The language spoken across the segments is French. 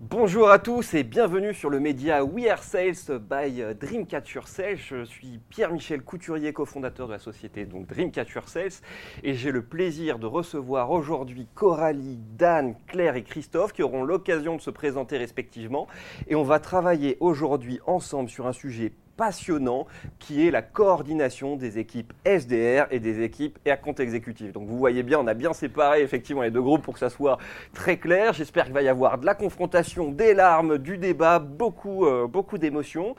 Bonjour à tous et bienvenue sur le média We Are Sales by Dreamcatcher Sales. Je suis Pierre-Michel Couturier, cofondateur de la société donc Dreamcatcher Sales et j'ai le plaisir de recevoir aujourd'hui Coralie, Dan, Claire et Christophe qui auront l'occasion de se présenter respectivement et on va travailler aujourd'hui ensemble sur un sujet passionnant qui est la coordination des équipes SDR et des équipes et à compte exécutif. Donc vous voyez bien, on a bien séparé effectivement les deux groupes pour que ça soit très clair. J'espère qu'il va y avoir de la confrontation, des larmes, du débat, beaucoup, euh, beaucoup d'émotions.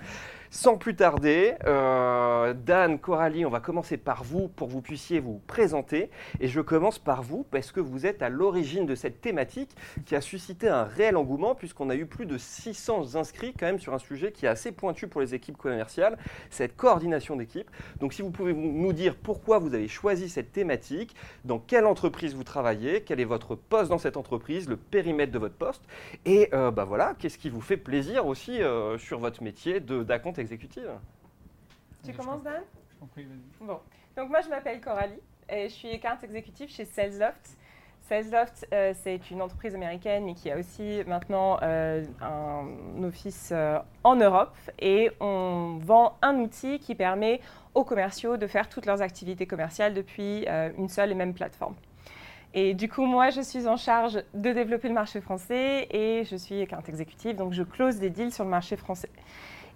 Sans plus tarder, euh, Dan, Coralie, on va commencer par vous pour que vous puissiez vous présenter. Et je commence par vous parce que vous êtes à l'origine de cette thématique qui a suscité un réel engouement puisqu'on a eu plus de 600 inscrits quand même sur un sujet qui est assez pointu pour les équipes commerciales, cette coordination d'équipe. Donc si vous pouvez nous dire pourquoi vous avez choisi cette thématique, dans quelle entreprise vous travaillez, quel est votre poste dans cette entreprise, le périmètre de votre poste, et euh, bah voilà, qu'est-ce qui vous fait plaisir aussi euh, sur votre métier exécutive. Tu commences, Dan? Bon. Donc, moi, je m'appelle Coralie et je suis account exécutive chez SalesLoft. SalesLoft, euh, c'est une entreprise américaine, mais qui a aussi maintenant euh, un office euh, en Europe. Et on vend un outil qui permet aux commerciaux de faire toutes leurs activités commerciales depuis une seule et même plateforme. Et du coup, moi, je suis en charge de développer le marché français et je suis account exécutive, donc je close des deals sur le marché français.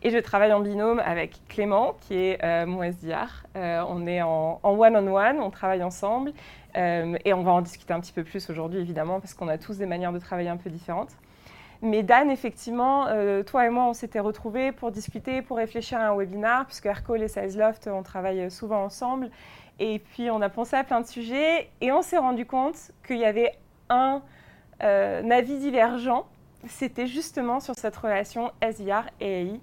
Et je travaille en binôme avec Clément, qui est euh, mon SDR. Euh, on est en one-on-one, on travaille ensemble. Euh, et on va en discuter un petit peu plus aujourd'hui, évidemment, parce qu'on a tous des manières de travailler un peu différentes. Mais Dan, effectivement, toi et moi, on s'était retrouvés pour discuter, pour réfléchir à un webinar, puisque Aircall et SalesLoft, on travaille souvent ensemble. Et puis, on a pensé à plein de sujets et on s'est rendu compte qu'il y avait un avis divergent. C'était justement sur cette relation SDR et AI.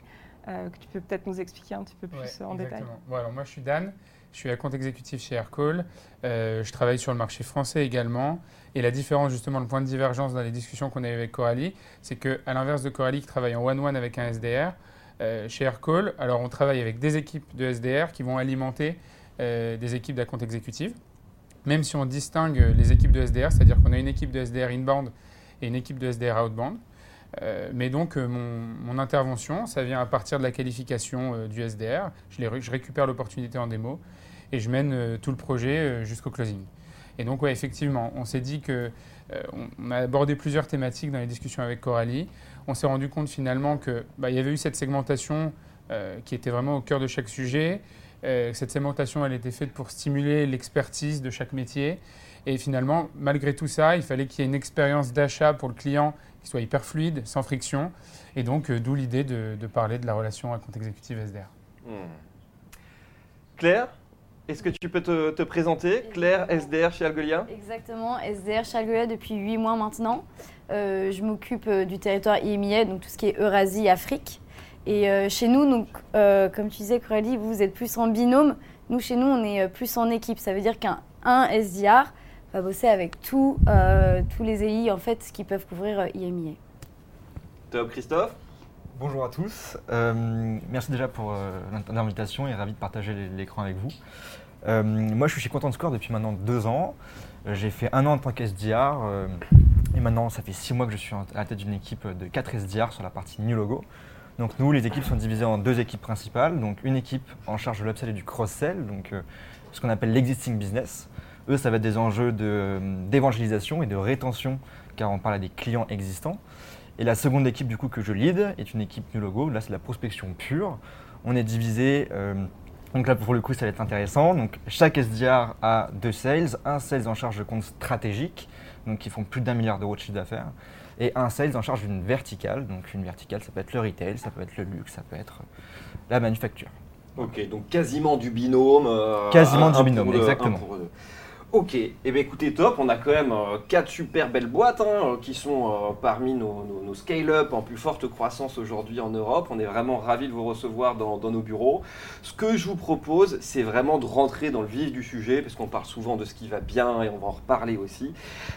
Euh, que tu peux peut-être nous expliquer un petit peu plus en détail. alors moi, je suis Dan. Je suis à compte exécutif chez Aircall. Euh, je travaille sur le marché français également. Et la différence, justement, le point de divergence dans les discussions qu'on a eues avec Coralie, c'est qu'à l'inverse de Coralie qui travaille en one-one avec un SDR, euh, chez Aircall, alors on travaille avec des équipes de SDR qui vont alimenter des équipes d'account exécutif. Même si on distingue les équipes de SDR, c'est-à-dire qu'on a une équipe de SDR inbound et une équipe de SDR outbound. Euh, mais donc, euh, mon, intervention, ça vient à partir de la qualification euh, du SDR. Je, récupère l'opportunité en démo et je mène tout le projet jusqu'au closing. Et donc, effectivement, on s'est dit que on a abordé plusieurs thématiques dans les discussions avec Coralie. On s'est rendu compte finalement qu'il bah, y avait eu cette segmentation qui était vraiment au cœur de chaque sujet. cette segmentation, elle était faite pour stimuler l'expertise de chaque métier. Et finalement, malgré tout ça, il fallait qu'il y ait une expérience d'achat pour le client qui soit hyper fluide, sans friction. Et donc, euh, d'où l'idée de, parler de la relation à compte exécutif SDR. Hmm. Claire est-ce que tu peux te, présenter? Claire, SDR chez Algolia? Exactement, SDR chez Algolia depuis 8 mois maintenant. Euh, je m'occupe euh, du territoire IMIA, donc tout ce qui est Eurasie, Afrique. Et chez nous, donc, comme tu disais, Coralie, vous êtes plus en binôme. Nous, chez nous, on est plus en équipe. Ça veut dire qu'un SDR va bosser avec tous euh, tous les EI en fait, qui peuvent couvrir IMIA. Euh, Top, Christophe? Bonjour à tous. Euh, merci déjà pour l'invitation et ravi de partager l'écran avec vous. moi, je suis chez Content Score depuis maintenant deux ans. J'ai fait un an en tant qu'SDR et maintenant, ça fait six mois que je suis à la tête d'une équipe de quatre SDR sur la partie New Logo. Donc nous, les équipes sont divisées en deux équipes principales. Donc une équipe en charge de l'upsell et du cross-sell, donc ce qu'on appelle l'existing business. Eux, ça va être des enjeux d'évangélisation et de rétention, car on parle à des clients existants. Et la seconde équipe du coup que je lead est une équipe New Logo. Là, c'est la prospection pure. On est divisé. Euh, donc là, pour le coup, ça va être intéressant. Donc chaque SDR a deux sales, un sales en charge de comptes stratégiques, donc qui font plus d'un milliard d'euros de chiffre d'affaires, et un sales en charge d'une verticale. Donc une verticale, ça peut être le retail, ça peut être le luxe, ça peut être la manufacture. Ok, donc quasiment du binôme. Euh, quasiment du binôme, exactement. Ok, et eh bien écoutez, top, on a quand même euh, quatre super belles boîtes hein, euh, qui sont euh, parmi nos, scale-up en plus forte croissance aujourd'hui en Europe. On est vraiment ravis de vous recevoir dans, nos bureaux. Ce que je vous propose, c'est vraiment de rentrer dans le vif du sujet, parce qu'on parle souvent de ce qui va bien et on va en reparler aussi.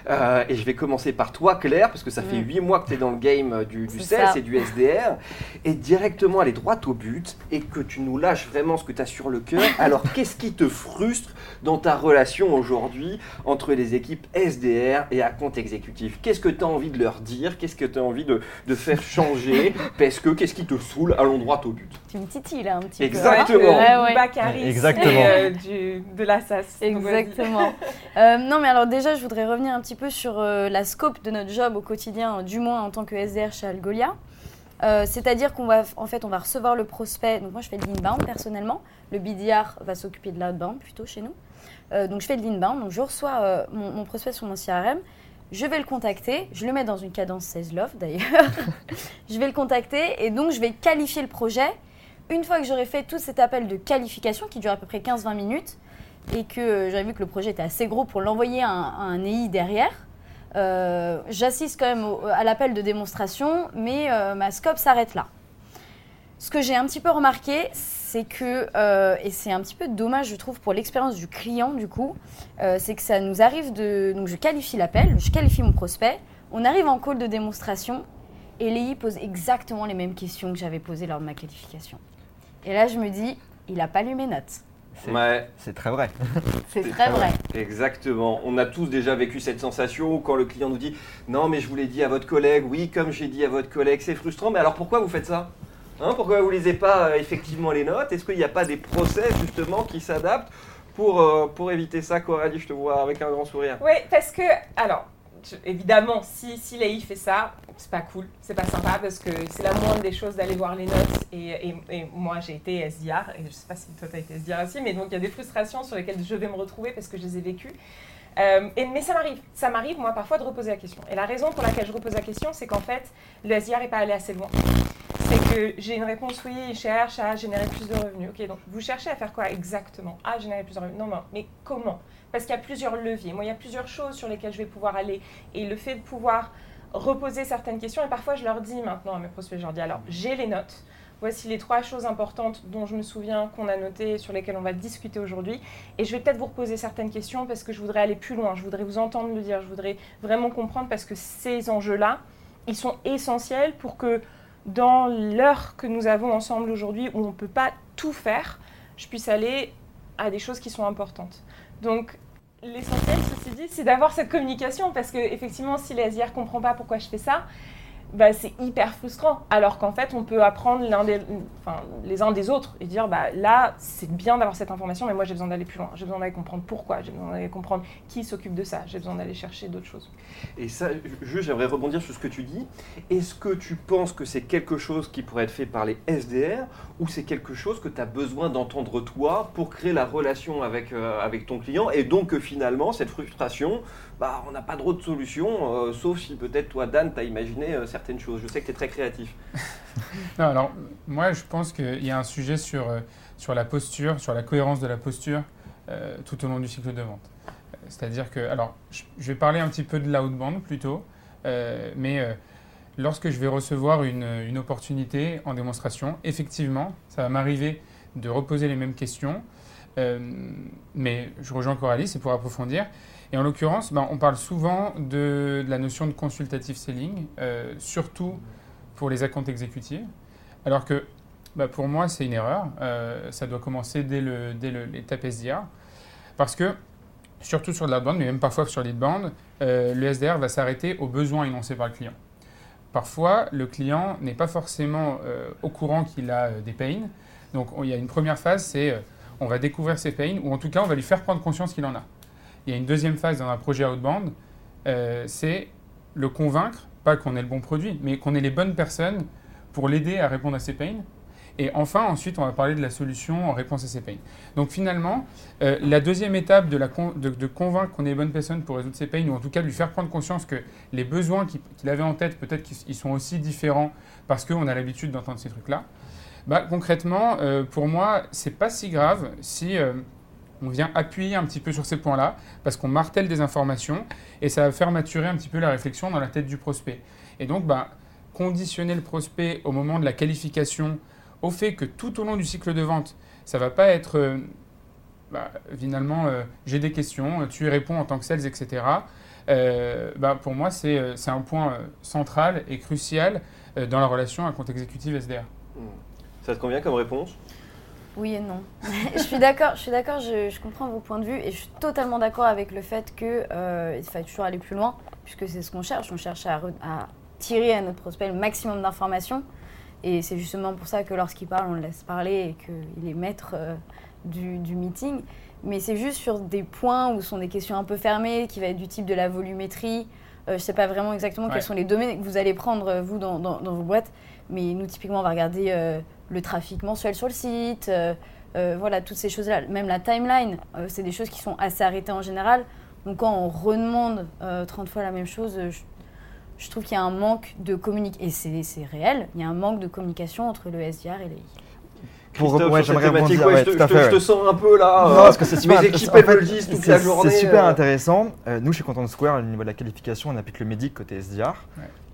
et je vais commencer par toi, Claire, parce que ça fait huit mois que tu es dans le game du, du et du SDR, et directement aller droit au but et que tu nous lâches vraiment ce que tu as sur le cœur. Alors, qu'est-ce qui te frustre dans ta relation aujourd'hui? Aujourd'hui entre les équipes SDR et à compte exécutif Qu'est-ce que tu as envie de leur dire? Qu'est-ce que tu as envie de, faire changer? Parce que qu'est-ce qui te saoule? Allons droit au but. Tu me titilles là un petit Exactement. peu. Exactement. Exactement. Euh, de la SAS. Exactement. Euh, non, mais alors déjà, je voudrais revenir un petit peu sur euh, la scope de notre job au quotidien, du moins en tant que SDR chez Algolia. C'est-à-dire qu'on va, en fait, on va recevoir le prospect. Donc moi, je fais de l'inbound personnellement. Le BDR va s'occuper de l'outbound plutôt chez nous. Donc je fais de l'inbound. Donc je reçois mon, mon, prospect sur mon CRM. Je vais le contacter. Je le mets dans une cadence 16 love d'ailleurs. je vais le contacter et donc je vais qualifier le projet. Une fois que j'aurai fait tout cet appel de qualification qui dure à peu près 15-20 minutes, et que j'avais vu que le projet était assez gros pour l'envoyer à, un EI derrière. Euh, j'assiste quand même à l'appel de démonstration, mais euh, ma scope s'arrête là. Ce que j'ai un petit peu remarqué, c'est que, euh, et c'est un petit peu dommage, je trouve, pour l'expérience du client, du coup, c'est que ça nous arrive de. Donc, je qualifie l'appel, je qualifie mon prospect, on arrive en call de démonstration, et l'EI pose exactement les mêmes questions que j'avais posées lors de ma qualification. Et là, je me dis, il n'a pas lu mes notes. C'est très vrai. C'est très, vrai. Exactement. On a tous déjà vécu cette sensation quand le client nous dit Non, mais je vous l'ai dit à votre collègue, oui, comme j'ai dit à votre collègue, c'est frustrant, mais alors pourquoi vous faites ça? Hein, Pourquoi vous ne lisez pas euh, effectivement les notes? Est-ce qu'il n'y a pas des procès justement qui s'adaptent pour, euh, pour éviter ça Coralie, je te vois avec un grand sourire. Oui, parce que, alors, évidemment, si, si fait ça, c'est pas cool, c'est pas sympa parce que c'est la moindre des choses d'aller voir les notes. Et, et, moi, j'ai été SDR, et je sais pas si toi tu as été SDR aussi, mais donc il y a des frustrations sur lesquelles je vais me retrouver parce que je les ai vécues. Euh, et, mais ça m'arrive, ça m'arrive moi parfois de reposer la question. Et la raison pour laquelle je repose la question, c'est qu'en fait, le SDR n'est pas allé assez loin. C'est que j'ai une réponse oui, cherche à générer plus de revenus. Ok, donc vous cherchez à faire quoi exactement? À générer plus de revenus. Non, non, mais comment? Parce qu'il y a plusieurs leviers. Moi, il y a plusieurs choses sur lesquelles je vais pouvoir aller. Et le fait de pouvoir reposer certaines questions, et parfois je leur dis maintenant à mes prospects, je leur dis alors, j'ai les notes. Voici les trois choses importantes dont je me souviens qu'on a notées, sur lesquelles on va discuter aujourd'hui. Et je vais peut-être vous reposer certaines questions parce que je voudrais aller plus loin. Je voudrais vous entendre le dire. Je voudrais vraiment comprendre parce que ces enjeux-là, ils sont essentiels pour que dans l'heure que nous avons ensemble aujourd'hui, où on ne peut pas tout faire, je puisse aller à des choses qui sont importantes. Donc, l'essentiel, ceci dit, c'est d'avoir cette communication parce que effectivement, si l'ASIR ne comprend pas pourquoi je fais ça, bah, c'est hyper frustrant. Alors qu'en fait, on peut apprendre les uns des autres et dire bah, là, c'est bien d'avoir cette information, mais moi, j'ai besoin d'aller plus loin. J'ai besoin d'aller comprendre pourquoi, j'ai besoin d'aller comprendre qui s'occupe de ça, j'ai besoin d'aller chercher d'autres choses. Et ça, j'aimerais rebondir sur ce que tu dis. Est-ce que tu penses que c'est quelque chose qui pourrait être fait par les SDR ou c'est quelque chose que tu as besoin d'entendre toi pour créer la relation avec, euh, avec ton client et donc que finalement, cette frustration, bah, on n'a pas trop de solution, euh, sauf si peut-être toi, Dan, tu as imaginé euh, choses. Je sais que tu es très créatif. alors, moi, je pense qu'il y a un sujet sur, euh, sur la posture, sur la cohérence de la posture tout au long du cycle de vente. C'est-à-dire que, alors, je, vais parler un petit peu de l'outbound plutôt, mais lorsque je vais recevoir une, une, opportunité en démonstration, effectivement, ça va m'arriver de reposer les mêmes questions, mais je rejoins Coralie, c'est pour approfondir. Et en l'occurrence, ben, on parle souvent de, la notion de consultative selling, euh, surtout pour les accounts exécutifs, alors que ben, pour moi, c'est une erreur. Euh, ça doit commencer dès l'étape SDR, parce que surtout sur de l'outbound, mais même parfois sur l'inbound, euh, le SDR va s'arrêter aux besoins énoncés par le client. Parfois, le client n'est pas forcément euh, au courant qu'il a des pains. Donc, il y a une première phase, c'est on va découvrir ses pains, ou en tout cas, on va lui faire prendre conscience qu'il en a. Il y a une deuxième phase dans un projet outbound, euh, c'est le convaincre, pas qu'on ait le bon produit, mais qu'on ait les bonnes personnes pour l'aider à répondre à ses pains. Et enfin, ensuite, on va parler de la solution en réponse à ces pains. Donc finalement, euh, la deuxième étape de, de, convaincre qu'on ait les bonnes personnes pour résoudre ces pains, ou en tout cas lui faire prendre conscience que les besoins qu'il avait en tête, peut-être qu'ils sont aussi différents parce qu'on a l'habitude d'entendre ces trucs-là. Bah, concrètement, euh, pour moi, c'est pas si grave si on vient appuyer un petit peu sur ces points-là parce qu'on martèle des informations et ça va faire maturer un petit peu la réflexion dans la tête du prospect. Et donc, bah, conditionner le prospect au moment de la qualification au fait que tout au long du cycle de vente, ça va pas être euh, bah, finalement euh, j'ai des questions, tu y réponds en tant que sales, etc. Euh, bah, pour moi, c'est un point central et crucial dans la relation à compte exécutif SDR. Ça te convient comme réponse? Oui et non. je suis d'accord, je suis d'accord, je, comprends vos points de vue et je suis totalement d'accord avec le fait qu'il euh, faille toujours aller plus loin, puisque c'est ce qu'on cherche. On cherche à, tirer à notre prospect le maximum d'informations. Et c'est justement pour ça que lorsqu'il parle, on le laisse parler et qu'il est maître euh, du, meeting. Mais c'est juste sur des points où ce sont des questions un peu fermées, qui va être du type de la volumétrie. Euh, je ne sais pas vraiment exactement quels sont les domaines que vous allez prendre, vous, dans, dans, dans vos boîtes. Mais nous, typiquement, on va regarder euh, le trafic mensuel sur le site, euh, euh, voilà, toutes ces choses-là. Même la timeline, c'est des choses qui sont assez arrêtées en général. Donc quand on redemande 30 fois la même chose, je, trouve qu'il y a un manque de communication, et c'est réel, il y a un manque de communication entre le SDR et l'EI. Pour ouais, j'aimerais rebondir. Ouais, je, te, je, te, sens un peu là. Non, parce que c'est super. Mes équipes elles me le disent toute la journée. C'est super intéressant. nous, chez Content Square, au niveau de la qualification, on applique le médic côté SDR.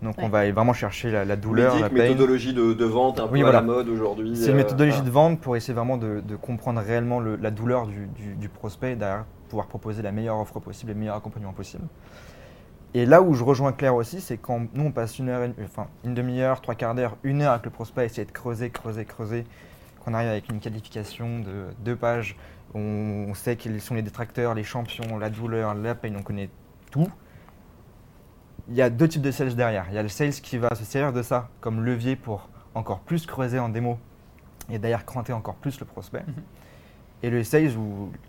Donc on va vraiment chercher la, douleur, la pain. méthodologie de, vente un peu à la mode aujourd'hui. C'est une euh, méthodologie de vente pour essayer vraiment de, comprendre réellement la douleur du, prospect et derrière pouvoir proposer la meilleure offre possible et le meilleur accompagnement possible. Et là où je rejoins Claire aussi, c'est quand nous on passe une heure, enfin une demi-heure, trois quarts d'heure, une heure avec le prospect, essayer de creuser, creuser, creuser, qu'on arrive avec une qualification de deux pages, on, on sait quels sont les détracteurs, les champions, la douleur, la peine, on connaît tout il y a deux types de sales derrière. Il y a le sales qui va se servir de ça comme levier pour encore plus creuser en démo et d'ailleurs cranter encore plus le prospect. Mhm. Et le sales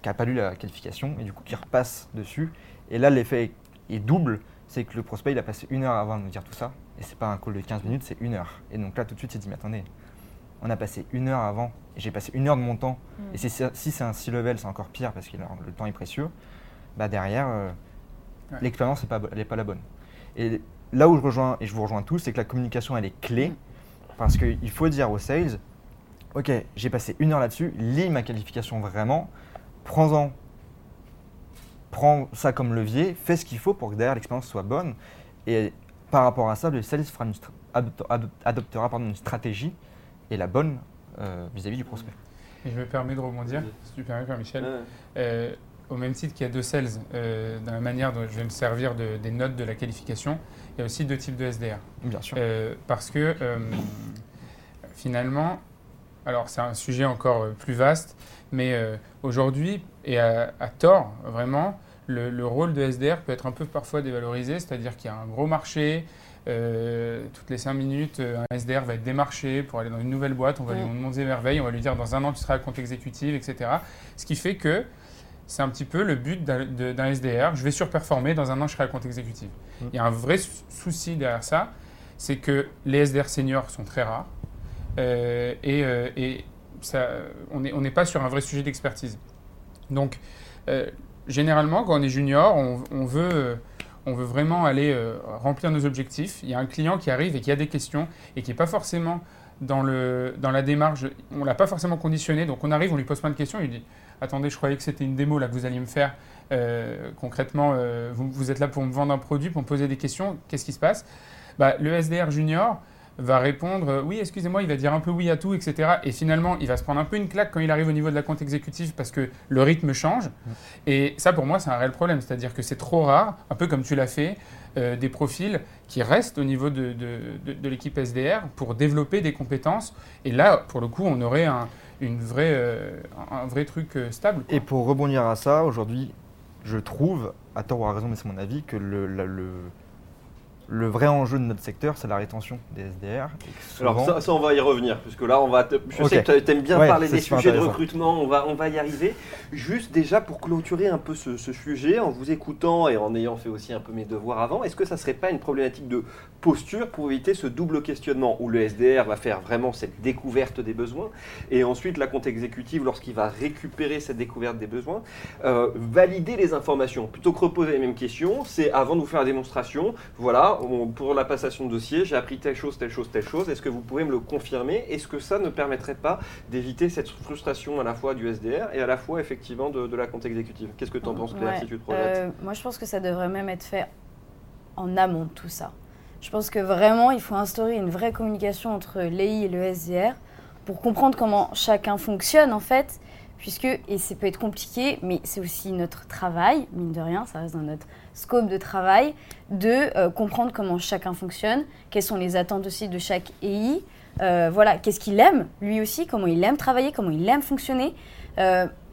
qui n'a pas lu la qualification et du coup qui repasse dessus. Et là, l'effet est double. C'est que le prospect, il a passé une heure avant de nous dire tout ça. Et c'est pas un call de 15 minutes, c'est une heure. Et donc là, tout de suite, il dit, mais attendez, on a passé une heure avant. Et j'ai passé une heure de mon temps. Mhm. Et si c'est un C level, c'est encore pire parce que le temps est précieux. Bah derrière, euh, l'expérience n'est pas la bonne. Et là où je rejoins, et je vous rejoins tous, c'est que la communication, elle est clé. Parce qu'il faut dire aux sales, OK, j'ai passé une heure là-dessus, lis ma qualification vraiment, prends-en, prends ça comme levier, fais ce qu'il faut pour que derrière l'expérience soit bonne. Et par rapport à ça, le sales adoptera une stratégie et la bonne euh, vis-à-vis du prospect. Et je me permets de rebondir, si tu permets, Michel. Euh, au même titre qu'il y a deux sales, euh, dans la manière dont je vais me servir des notes de la qualification, il y a aussi deux types de SDR. Bien sûr. Euh, parce que euh, finalement, alors c'est un sujet encore plus vaste, mais aujourd'hui, et à, tort vraiment, le, rôle de SDR peut être un peu parfois dévalorisé, c'est-à-dire qu'il y a un gros marché, toutes les cinq minutes, un SDR va être démarché pour aller dans une nouvelle boîte, on va lui demander merveille, on va lui dire dans un an tu seras à compte exécutif, etc. Ce qui fait que c'est un petit peu le but d'un SDR. Je vais surperformer, dans un an, je serai à compte exécutif. Mm. Il y a un vrai souci derrière ça, c'est que les SDR seniors sont très rares euh, et, euh, et ça, on n'est on pas sur un vrai sujet d'expertise. Donc, euh, généralement, quand on est junior, on, on veut on veut vraiment aller remplir nos objectifs. Il y a un client qui arrive et qui a des questions et qui n'est pas forcément dans la démarche, on ne l'a pas forcément conditionné. Donc on arrive, on lui pose plein de questions, il lui dit attendez, je croyais que c'était une démo là que vous alliez me faire. Euh, concrètement, euh, vous, êtes là pour me vendre un produit, pour me poser des questions. Qu'est-ce qui se passe? Bah, Le SDR junior va répondre euh, oui, excusez-moi, il va dire un peu oui à tout, etc. Et finalement, il va se prendre un peu une claque quand il arrive au niveau de la compte exécutive parce que le rythme change. Et ça, pour moi, c'est un réel problème. C'est-à-dire que c'est trop rare, un peu comme tu l'as fait, des profils qui restent au niveau de, de l'équipe SDR pour développer des compétences. Et là, pour le coup, on aurait un, une vraie, euh, un vrai truc euh, stable. Et pour rebondir à ça, aujourd'hui, je trouve, à tort ou à raison, mais c'est mon avis, que le, le le vrai enjeu de notre secteur, c'est la rétention des SDR. Alors ça, ça, on va y revenir, puisque là, on va je sais que tu aimes bien parler des sujets de recrutement, on va, on va y arriver. Juste déjà pour clôturer un peu ce, sujet, en vous écoutant et en ayant fait aussi un peu mes devoirs avant, est-ce que ça ne serait pas une problématique de posture pour éviter ce double questionnement où le SDR va faire vraiment cette découverte des besoins et ensuite la compte exécutive, lorsqu'il va récupérer cette découverte des besoins, euh, valider les informations? Plutôt que reposer les mêmes questions, c'est avant de vous faire la démonstration, voilà, pour la passation de dossier, j'ai appris telle chose, telle chose, telle chose. Est-ce que vous pouvez me le confirmer? Est-ce que ça ne permettrait pas d'éviter cette frustration à la fois du SDR et à la fois effectivement de, la compte exécutive? Qu'est-ce que tu en penses, Claire, si tu te projettes? euh, Moi, je pense que ça devrait même être fait en amont de tout ça. Je pense que vraiment, il faut instaurer une vraie communication entre l'EI et le SDR pour comprendre comment chacun fonctionne en fait puisque, et ça peut être compliqué, mais c'est aussi notre travail, mine de rien, ça reste dans notre scope de travail, de euh, comprendre comment chacun fonctionne, quelles sont les attentes aussi de chaque EI, voilà, qu'est-ce qu'il aime, lui aussi, comment il aime travailler, comment il aime fonctionner.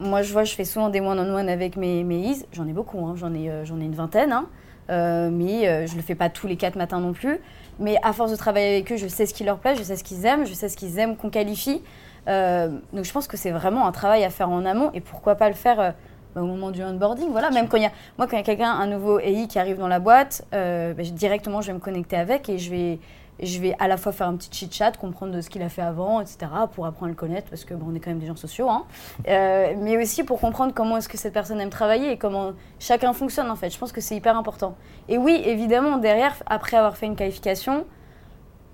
moi, je vois, je fais souvent des one-on-one avec mes, mes is. J'en ai beaucoup, hein. j'en ai, ai une vingtaine. Hein. mais je ne le fais pas tous les quatre matins non plus. Mais à force de travailler avec eux, je sais ce qui leur plaît, je sais ce qu'ils aiment, je sais ce qu'ils aiment qu'on qualifie. donc je pense que c'est vraiment un travail à faire en amont et pourquoi pas le faire au moment du onboarding. Voilà, même quand il y a, moi, quand il y a quelqu'un, un nouveau AI qui arrive dans la boîte, euh, bah, directement, je vais me connecter avec et je vais, je vais à la fois faire un petit chit-chat, comprendre de ce qu'il a fait avant, etc., pour apprendre à le connaître, parce que bon, on est quand même des gens sociaux, hein. euh, mais aussi pour comprendre comment est-ce que cette personne aime travailler et comment chacun fonctionne, en fait. Je pense que c'est hyper important. Et oui, évidemment, derrière, après avoir fait une qualification,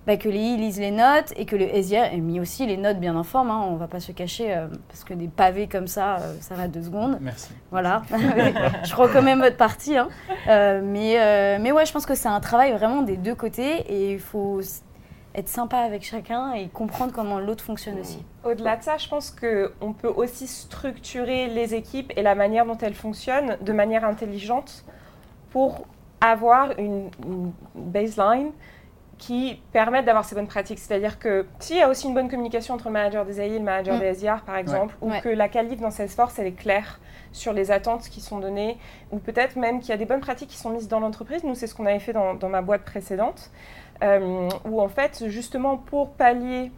bah, que les I lisent les notes et que le SIR ait mis aussi les notes bien en forme. Hein, on va pas se cacher, euh, parce que des pavés comme ça, euh, ça va deux secondes. Merci. Voilà. je reconnais votre partie. Hein. Euh, mais, mais ouais, je pense que c'est un travail vraiment des deux côtés et il faut être sympa avec chacun et comprendre comment l'autre fonctionne aussi. Au-delà de ça, je pense qu'on peut aussi structurer les équipes et la manière dont elles fonctionnent de manière intelligente pour avoir une baseline qui permettent d'avoir ces bonnes pratiques. C'est-à-dire que s'il y a aussi une bonne communication entre le manager des AI et le manager mm. des SDR, par exemple, ou que la qualif dans Salesforce, elle est claire sur les attentes qui sont données, ou peut-être même qu'il y a des bonnes pratiques qui sont mises dans l'entreprise. Nous, c'est ce qu'on avait fait dans, ma boîte précédente, euh, où en fait, justement, pour pallier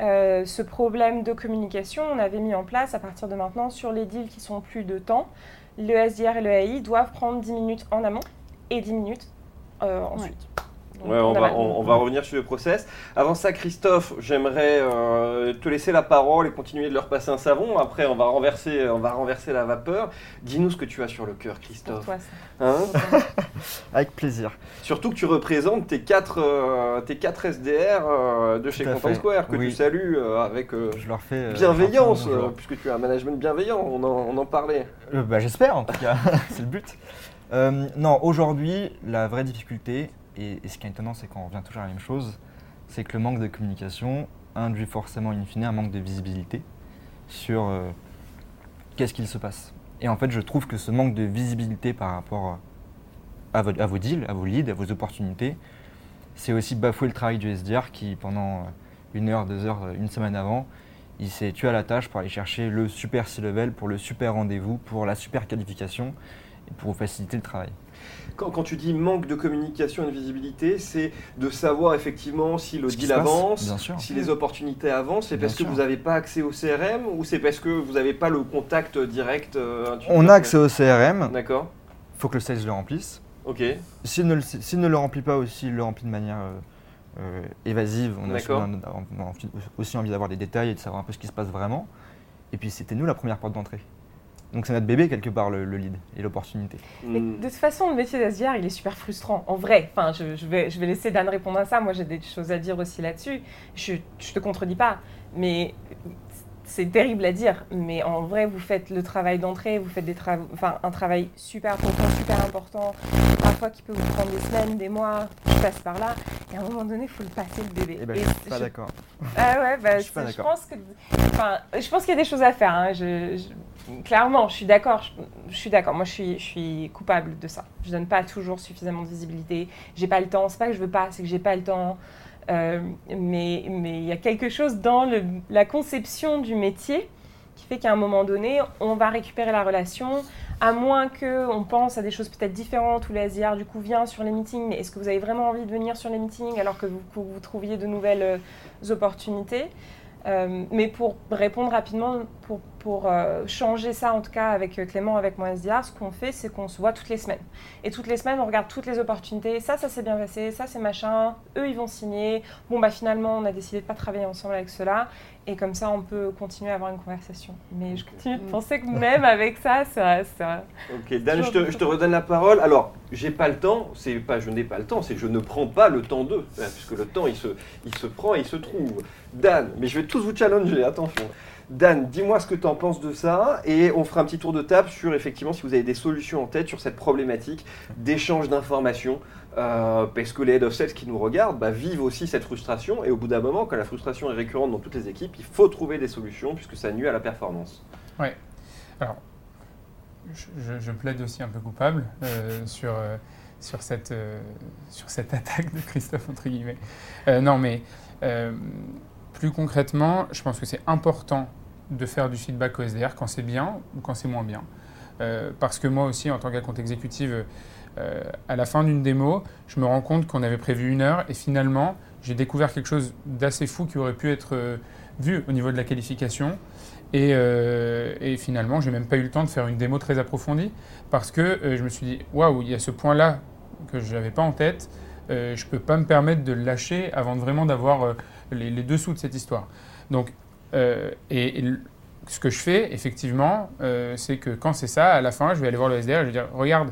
euh, ce problème de communication, on avait mis en place, à partir de maintenant, sur les deals qui sont plus de temps, le SDR et le AI doivent prendre 10 minutes en amont et 10 minutes euh, ensuite. Ouais, on, va, on, va, revenir sur le process. Avant ça, Christophe, j'aimerais euh, te laisser la parole et continuer de leur passer un savon. Après, on va renverser, on va renverser la vapeur. Dis-nous ce que tu as sur le cœur, Christophe. Hein Avec plaisir. Surtout que tu représentes tes quatre, euh, tes quatre SDR euh, de chez Content Square, que tu salues avec Je leur fais, bienveillance, puisque tu as un management bienveillant, on en, on en parlait. Bah, J'espère, en tout cas, c'est le but. non, aujourd'hui, la vraie difficulté, et, ce qui est étonnant, c'est qu'on revient toujours à la même chose, c'est que le manque de communication induit forcément, in fine, un manque de visibilité sur euh, qu'est-ce qu'il se passe. Et en fait, je trouve que ce manque de visibilité par rapport à, vos, deals, à vos leads, à vos opportunités, c'est aussi bafouer le travail du SDR qui, pendant une heure, deux heures, une semaine avant, il s'est tué à la tâche pour aller chercher le super C-level, pour le super rendez-vous, pour la super qualification et pour faciliter le travail. Quand, tu dis manque de communication et de visibilité, c'est de savoir effectivement si le deal avance, si les opportunités avancent. C'est parce que vous n'avez pas accès au CRM ou c'est parce que vous n'avez pas le contact direct euh, On a accès au CRM. D'accord. Il faut que le sales le remplisse. Ok. S'il ne, ne, le remplit pas aussi, il le remplit de manière euh, euh, évasive. On a, aussi envie d'avoir des détails et de savoir un peu ce qui se passe vraiment. Et puis c'était nous la première porte d'entrée. Donc c'est notre bébé quelque part le, lead et l'opportunité. De toute façon, le métier d'Asiar, il est super frustrant. En vrai, enfin, je, vais, je vais laisser Dan répondre à ça. Moi, j'ai des choses à dire aussi là-dessus. Je, ne te contredis pas, mais c'est terrible à dire. Mais en vrai, vous faites le travail d'entrée, vous faites des enfin, un travail super profond, super important, parfois qui peut vous prendre des semaines, des mois. Je passe par là. Et à un moment donné, il faut le passer le bébé. Eh ben, je suis pas d'accord. Ah ouais, bah, je, pense que, enfin, je pense qu'il y a des choses à faire. Hein. je clairement, je suis d'accord. Je, suis d'accord. Moi, je suis, je suis coupable de ça. Je donne pas toujours suffisamment de visibilité. J'ai pas le temps. C'est pas que je veux pas, c'est que j'ai pas le temps. Euh, mais il y a quelque chose dans la conception du métier qui fait qu'à un moment donné, on va récupérer la relation, à moins qu'on pense à des choses peut-être différentes, où l'ASIR du coup vient sur les meetings, est-ce que vous avez vraiment envie de venir sur les meetings alors que vous, vous trouviez de nouvelles euh, opportunités? Euh, mais pour répondre rapidement, pour, pour euh, changer ça, en tout cas avec euh, Clément, avec mon SDR, ce qu'on fait, c'est qu'on se voit toutes les semaines. Et toutes les semaines, on regarde toutes les opportunités. Ça, ça s'est bien passé, ça, c'est machin. Eux, ils vont signer. Bon, bah finalement, on a décidé de ne pas travailler ensemble avec cela. Et comme ça, on peut continuer à avoir une conversation. Mais je continue de penser que même avec ça, ça. ça ok, Dan, je te, je te, redonne la parole. Alors, j'ai pas le temps, c'est pas je n'ai pas le temps, c'est je ne prends pas le temps d'eux. Puisque le temps, il se, il se prend et il se trouve. Dan, mais je vais tous vous challenger, attention. Dan, dis-moi ce que tu en penses de ça et on fera un petit tour de table sur effectivement si vous avez des solutions en tête sur cette problématique d'échange d'informations euh, parce que les head of sales qui nous regardent bah, vivent aussi cette frustration et au bout d'un moment, quand la frustration est récurrente dans toutes les équipes, il faut trouver des solutions puisque ça nuit à la performance. Oui. Alors, je, plaide aussi un peu coupable euh, sur, euh, sur, cette, sur cette attaque de Christophe, entre guillemets. non, mais Plus concrètement, je pense que c'est important de faire du feedback au SDR quand c'est bien ou quand c'est moins bien. Euh, parce que moi aussi, en tant qu'account exécutive, euh, à la fin d'une démo, je me rends compte qu'on avait prévu une heure et finalement, j'ai découvert quelque chose d'assez fou qui aurait pu être euh, vu au niveau de la qualification. Et, finalement, j'ai même pas eu le temps de faire une démo très approfondie parce que je me suis dit, waouh, il y a ce point-là que je n'avais pas en tête. je ne peux pas me permettre de le lâcher avant vraiment d'avoir les, dessous de cette histoire. Donc, et, ce que je fais, effectivement, euh, c'est que quand c'est ça, à la fin, je vais aller voir le SDR et je vais dire Regarde,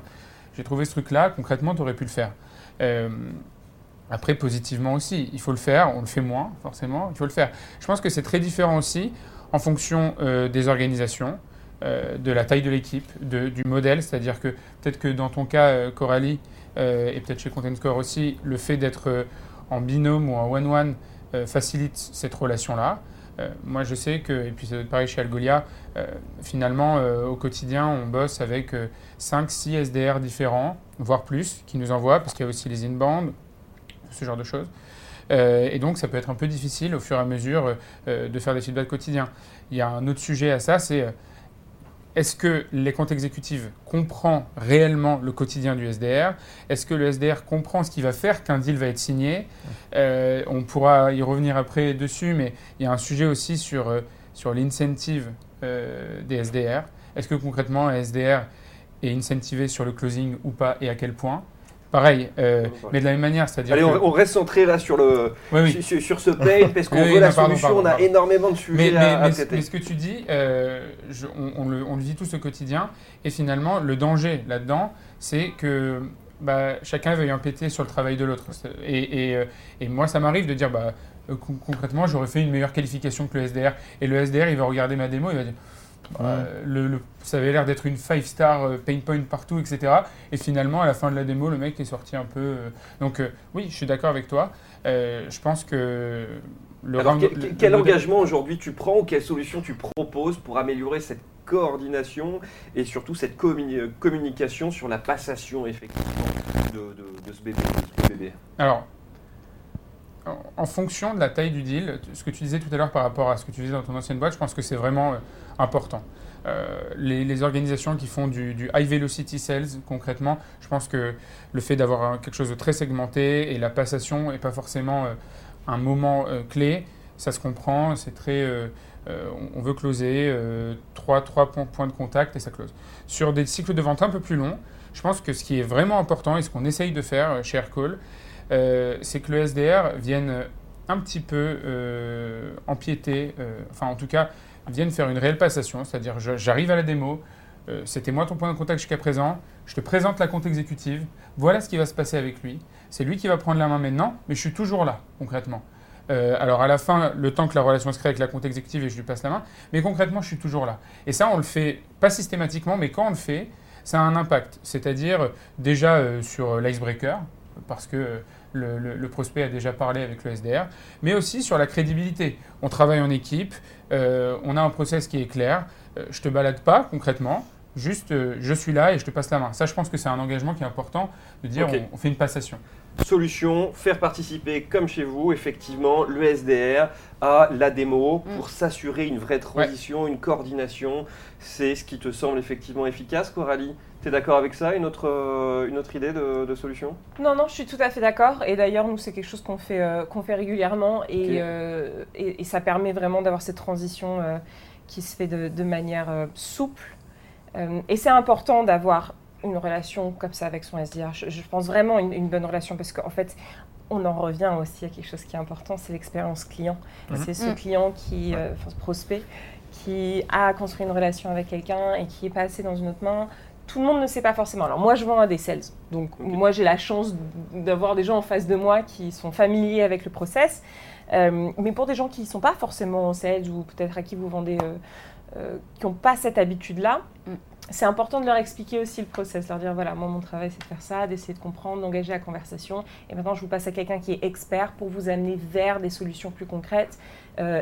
j'ai trouvé ce truc-là, concrètement, tu aurais pu le faire. Euh, après, positivement aussi, il faut le faire, on le fait moins, forcément, il faut le faire. Je pense que c'est très différent aussi en fonction euh, des organisations, de la taille de l'équipe, du modèle, c'est-à-dire que peut-être que dans ton cas, Coralie, et peut-être chez Content Score aussi, le fait d'être en binôme ou en one-one facilite cette relation-là. Euh, moi, je sais que, et puis c'est pareil chez Algolia, euh, finalement, euh, au quotidien, on bosse avec 5-6 SDR différents, voire plus, qui nous envoient, parce qu'il y a aussi les inbound, ce genre de choses. et donc, ça peut être un peu difficile au fur et à mesure de faire des feedbacks quotidiens. Il y a un autre sujet à ça, c'est est-ce que les comptes exécutifs comprend réellement le quotidien du SDR Est-ce que le SDR comprend ce qui va faire qu'un deal va être signé? Euh, On pourra y revenir après dessus, mais il y a un sujet aussi sur, euh, l'incentive euh, des SDR. Est-ce que concrètement un SDR est incentivé sur le closing ou pas et à quel point? Pareil, euh, mais de la même manière, c'est-à-dire. Allez, on, reste centré là sur, le, Sur, ce pain, parce qu'on veut la solution, on a énormément de sujets mais, à, mais, mais, ce que tu dis, euh, on, le, on, le, vit tous au quotidien, et finalement, le danger là-dedans, c'est que bah, chacun veuille péter sur le travail de l'autre. Et, et, euh, et, moi, ça m'arrive de dire, bah, concrètement, j'aurais fait une meilleure qualification que le SDR, et le SDR, il va regarder ma démo, il va dire. Euh, le, ça avait l'air d'être une 5-star euh, pain point partout, etc. Et finalement, à la fin de la démo, le mec est sorti un peu. Euh, donc, oui, je suis d'accord avec toi. je pense que. Le quel, engagement aujourd'hui tu prends ou quelle solution tu proposes pour améliorer cette coordination et surtout cette communication sur la passation effectivement de, ce bébé, Alors, en fonction de la taille du deal, ce que tu disais tout à l'heure par rapport à ce que tu disais dans ton ancienne boîte, je pense que c'est vraiment important. Euh, les, organisations qui font du, high velocity sales, concrètement, je pense que le fait d'avoir quelque chose de très segmenté et la passation n'est pas forcément euh, un moment euh, clé, ça se comprend, c'est très. on veut closer trois, trois points de contact et ça close. Sur des cycles de vente un peu plus longs, je pense que ce qui est vraiment important et ce qu'on essaye de faire chez Aircall, c'est que le SDR vienne un petit peu empiéter, enfin en tout cas viennent faire une réelle passation, c'est-à-dire j'arrive à la démo, euh, c'était moi ton point de contact jusqu'à présent, je te présente la compte exécutive, voilà ce qui va se passer avec lui, c'est lui qui va prendre la main maintenant, mais je suis toujours là, concrètement. Euh, alors à la fin, le temps que la relation se crée avec la compte exécutive et je lui passe la main, mais concrètement, je suis toujours là. Et ça, on le fait pas systématiquement, mais quand on le fait, ça a un impact. C'est-à-dire déjà euh, sur l'icebreaker, parce que le, prospect a déjà parlé avec le SDR, mais aussi sur la crédibilité. On travaille en équipe, euh, on a un process qui est clair, euh, je te balade pas concrètement, juste euh, je suis là et je te passe la main. Ça, je pense que c'est un engagement qui est important de dire on, fait une passation. Solution, faire participer comme chez vous, effectivement, le SDR à la démo mm. pour s'assurer une vraie transition, une coordination. C'est ce qui te semble effectivement efficace, Coralie tu es d'accord avec ça une autre, euh, une autre idée de, solution? Non, non, je suis tout à fait d'accord. Et d'ailleurs, nous, c'est quelque chose qu'on fait, euh, qu'on fait régulièrement. Euh, et, et, ça permet vraiment d'avoir cette transition qui se fait de, manière souple. et c'est important d'avoir une relation comme ça avec son SDR. Je, pense vraiment une, une bonne relation parce qu'en fait, on en revient aussi à quelque chose qui est important, c'est l'expérience client. Mhm. C'est ce mm. client qui, enfin, ce prospect, qui a construit une relation avec quelqu'un et qui est passé dans une autre main tout le monde ne sait pas forcément. Alors moi, je vends à des sales. Donc moi, j'ai la chance d'avoir des gens en face de moi qui sont familiers avec le process. Euh, mais pour des gens qui ne sont pas forcément en sales ou peut-être à qui vous vendez, euh, euh, qui n'ont pas cette habitude-là, mm. C'est important de leur expliquer aussi le process, leur dire voilà, moi mon travail c'est de faire ça, d'essayer de comprendre, d'engager la conversation. Et maintenant, je vous passe à quelqu'un qui est expert pour vous amener vers des solutions plus concrètes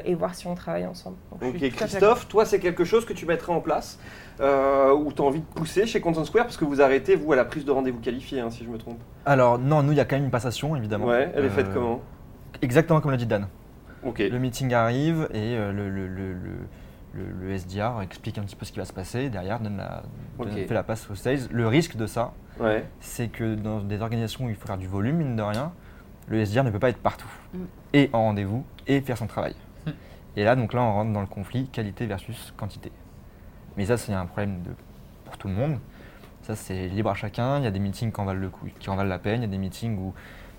et voir si on travaille ensemble. ok, Christophe, toi, c'est quelque chose que tu mettrais en place euh, ou tu as envie de pousser chez Content Square parce que vous arrêtez, vous, à la prise de rendez-vous qualifié, hein, si je me trompe Alors, non, nous, il y a quand même une passation, évidemment. Ouais, elle est faite euh, comment? Exactement comme l'a dit Dan. Le meeting arrive et le, le, le, le, SDR explique un petit peu ce qui va se passer. Derrière, donne la, fait la passe au sales. Le risque de ça, c'est que dans des organisations où il faut faire du volume, mine de rien, le SDR ne peut pas être partout. Mm. Et en rendez-vous, et faire son travail. Mm. Et là, donc là, on rentre dans le conflit qualité versus quantité. Mais ça, c'est un problème de, pour tout le monde. Ça, c'est libre à chacun. Il y a des meetings qui en valent, le coup, qui en valent la peine. Il y a des meetings où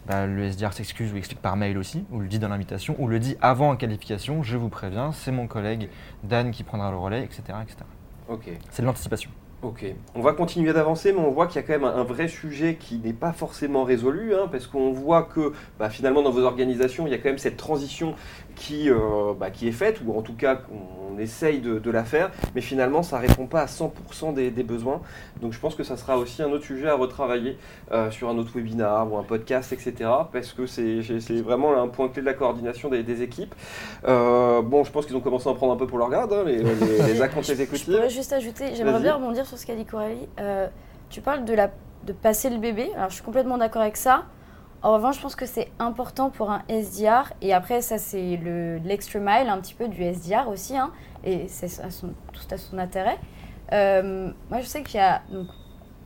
bah, le SDR s'excuse ou explique par mail aussi, ou le dit dans l'invitation, ou le dit avant en qualification, je vous préviens, c'est mon collègue Dan qui prendra le relais, etc. etc. Ok. C'est de l'anticipation. Ok, on va continuer d'avancer, mais on voit qu'il y a quand même un, vrai sujet qui n'est pas forcément résolu, hein, parce qu'on voit que bah, finalement dans vos organisations, il y a quand même cette transition qui, euh, bah, qui est faite, ou en tout cas on essaye de, la faire, mais finalement ça ne répond pas à 100% des, besoins. Donc je pense que ça sera aussi un autre sujet à retravailler euh, sur un autre webinar ou un podcast, etc. Parce que c'est vraiment un point clé de la coordination des, équipes. Euh, bon, je pense qu'ils ont commencé à en prendre un peu pour leur garde, hein, les, les, les accounts exécutifs. Je pourrais juste ajouter, j'aimerais bien rebondir sur ce qu'a dit Coralie. tu parles de, la, de passer le bébé, alors je suis complètement d'accord avec ça. En revanche, je pense que c'est important pour un SDR, et après, ça, c'est l'extra mile un petit peu du SDR aussi, hein, et c'est tout à son intérêt. Euh, moi, je sais qu'il y a, donc,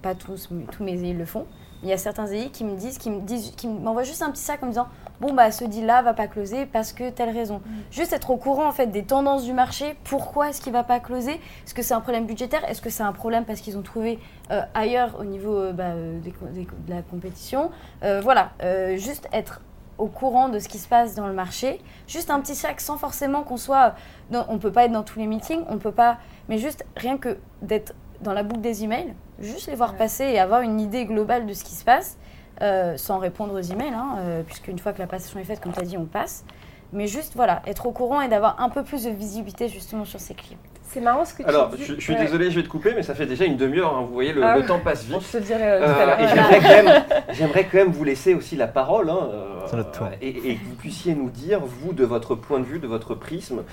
pas tous, mais tous mes EI le font, il y a certains EI qui me disent, qui me disent, qui m'envoient juste un petit sac en me disant bon bah ce deal-là va pas closer parce que telle raison. Mm. Juste être au courant en fait des tendances du marché. Pourquoi est-ce qu'il va pas closer? Est-ce que c'est un problème budgétaire? Est-ce que c'est un problème parce qu'ils ont trouvé euh, ailleurs au niveau euh, bah, euh, de la compétition? Voilà, juste être au courant de ce qui se passe dans le marché. Juste un petit sac sans forcément qu'on soit. on peut pas être dans tous les meetings, on peut pas. Mais juste rien que d'être dans la boucle des emails, juste les voir passer et avoir une idée globale de ce qui se passe. Euh, sans répondre aux emails, hein, euh, puisqu'une fois que la passation est faite, comme tu as dit, on passe. Mais juste, voilà, être au courant et d'avoir un peu plus de visibilité justement sur ses clients. C'est marrant ce que tu Alors, dis. Je, je suis désolé, je vais te couper, mais ça fait déjà une demi-heure. Hein. vous voyez, le, ah. temps passe vite. je te dirai tout à l'heure. Et j'aimerais quand, même vous laisser aussi la parole. Hein, notre tour. Et, et, que vous puissiez nous dire, vous, de votre point de vue, de votre prisme,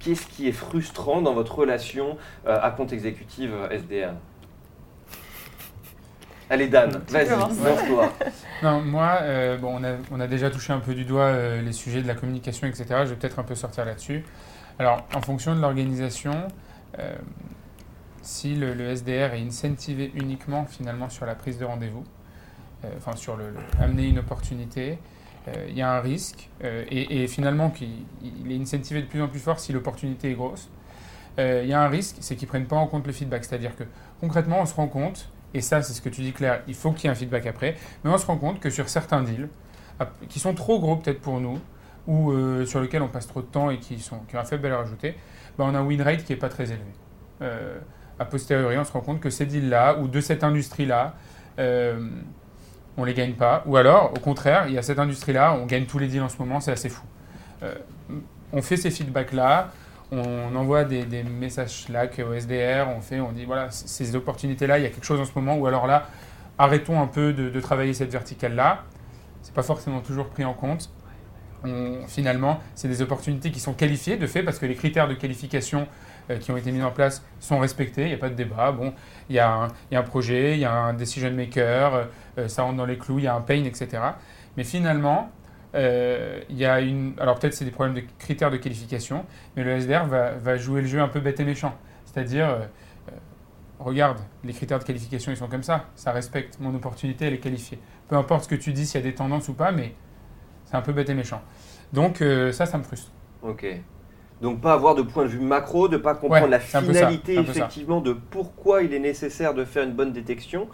qu'est-ce qui est frustrant dans votre relation à compte exécutif SDR Allez Dan, vas-y, lance-toi. Non, moi, euh, bon, on a, on, a, déjà touché un peu du doigt euh, les sujets de la communication, etc. Je vais peut-être un peu sortir là-dessus. Alors, en fonction de l'organisation, euh, si le, SDR est incentivé uniquement finalement sur la prise de rendez-vous, enfin sur le, amener une opportunité, il y a un risque, et, et, finalement il, est incentivé de plus en plus fort si l'opportunité est grosse. Il y a un risque, c'est qu'ils ne prennent pas en compte le feedback, c'est-à-dire que concrètement on se rend compte et ça, c'est ce que tu dis, Claire, il faut qu'il y ait un feedback après. Mais on se rend compte que sur certains deals, qui sont trop gros peut-être pour nous, ou euh, sur lesquels on passe trop de temps et qui, sont, qui ont un faible valeur ajoutée, ben on a un win rate qui n'est pas très élevé. Euh, a posteriori, on se rend compte que ces deals-là, ou de cette industrie-là, euh, on ne les gagne pas. Ou alors, au contraire, il y a cette industrie-là, on gagne tous les deals en ce moment, c'est assez fou. on fait ces feedbacks-là, on envoie des, messages Slack au SDR, on fait, on dit voilà, ces opportunités-là, il y a quelque chose en ce moment, ou alors là, arrêtons un peu de, travailler cette verticale-là. Ce n'est pas forcément toujours pris en compte. finalement, c'est des opportunités qui sont qualifiées de fait parce que les critères de qualification euh, qui ont été mis en place sont respectés, il n'y a pas de débat. Bon, il y, a un, projet, il y a un decision maker, euh, ça rentre dans les clous, il y a un pain, etc. Mais finalement, euh, il y a une. Alors peut-être c'est des problèmes de critères de qualification, mais le SDR va, va jouer le jeu un peu bête et méchant. C'est-à-dire, euh, euh, regarde, les critères de qualification ils sont comme ça, ça respecte mon opportunité, elle est qualifiée. Peu importe ce que tu dis, s'il y a des tendances ou pas, mais c'est un peu bête et méchant. Donc ça, ça me frustre. Ok. Donc pas avoir de point de vue macro, de pas comprendre la finalité effectivement de pourquoi il est nécessaire de faire une bonne détection.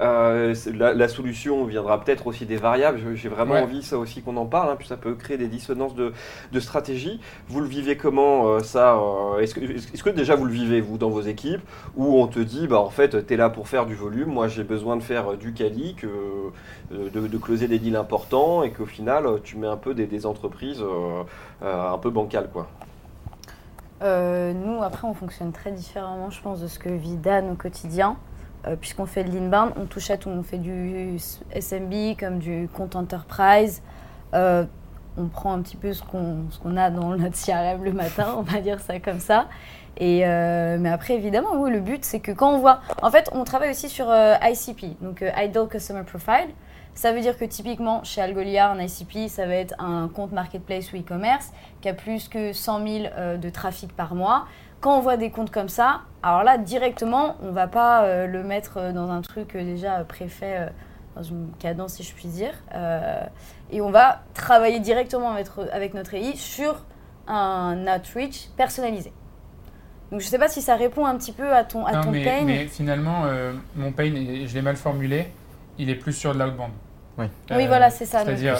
Euh, la, solution viendra peut-être aussi des variables. J'ai vraiment envie ça aussi qu'on en parle, hein, puis ça peut créer des dissonances de, stratégie. Vous le vivez comment euh, ça euh, Est-ce que, est que, déjà vous le vivez vous dans vos équipes où on te dit bah en fait tu es là pour faire du volume, moi j'ai besoin de faire du quali, de, de, closer des deals importants et qu'au final tu mets un peu des, des entreprises un peu bancales quoi. Euh, nous, après, on fonctionne très différemment, je pense, de ce que vit Dan au quotidien. Euh, puisqu'on fait de l'inbound, on touche à tout. On fait du SMB comme du compte enterprise. Euh, on prend un petit peu ce qu'on a dans notre CRM le matin, on va dire ça comme ça. Et mais après, évidemment, le but, c'est que quand on voit. En fait, on travaille aussi sur ICP, donc Idle Customer Profile. Ça veut dire que typiquement, chez Algolia, un ICP, ça va être un compte marketplace ou e-commerce qui a plus que 100 000 euh, de trafic par mois. Quand on voit des comptes comme ça, alors là, directement, on ne va pas euh, le mettre dans un truc déjà préfet, dans une cadence, si je puis dire. et on va travailler directement avec, avec notre AI sur un outreach personnalisé. Donc je ne sais pas si ça répond un petit peu à ton, à ton mais, pain. Mais finalement, euh, mon pain, je l'ai mal formulé, il est plus sur de l'outbound. Oui, oui voilà, c'est ça. C'est-à-dire,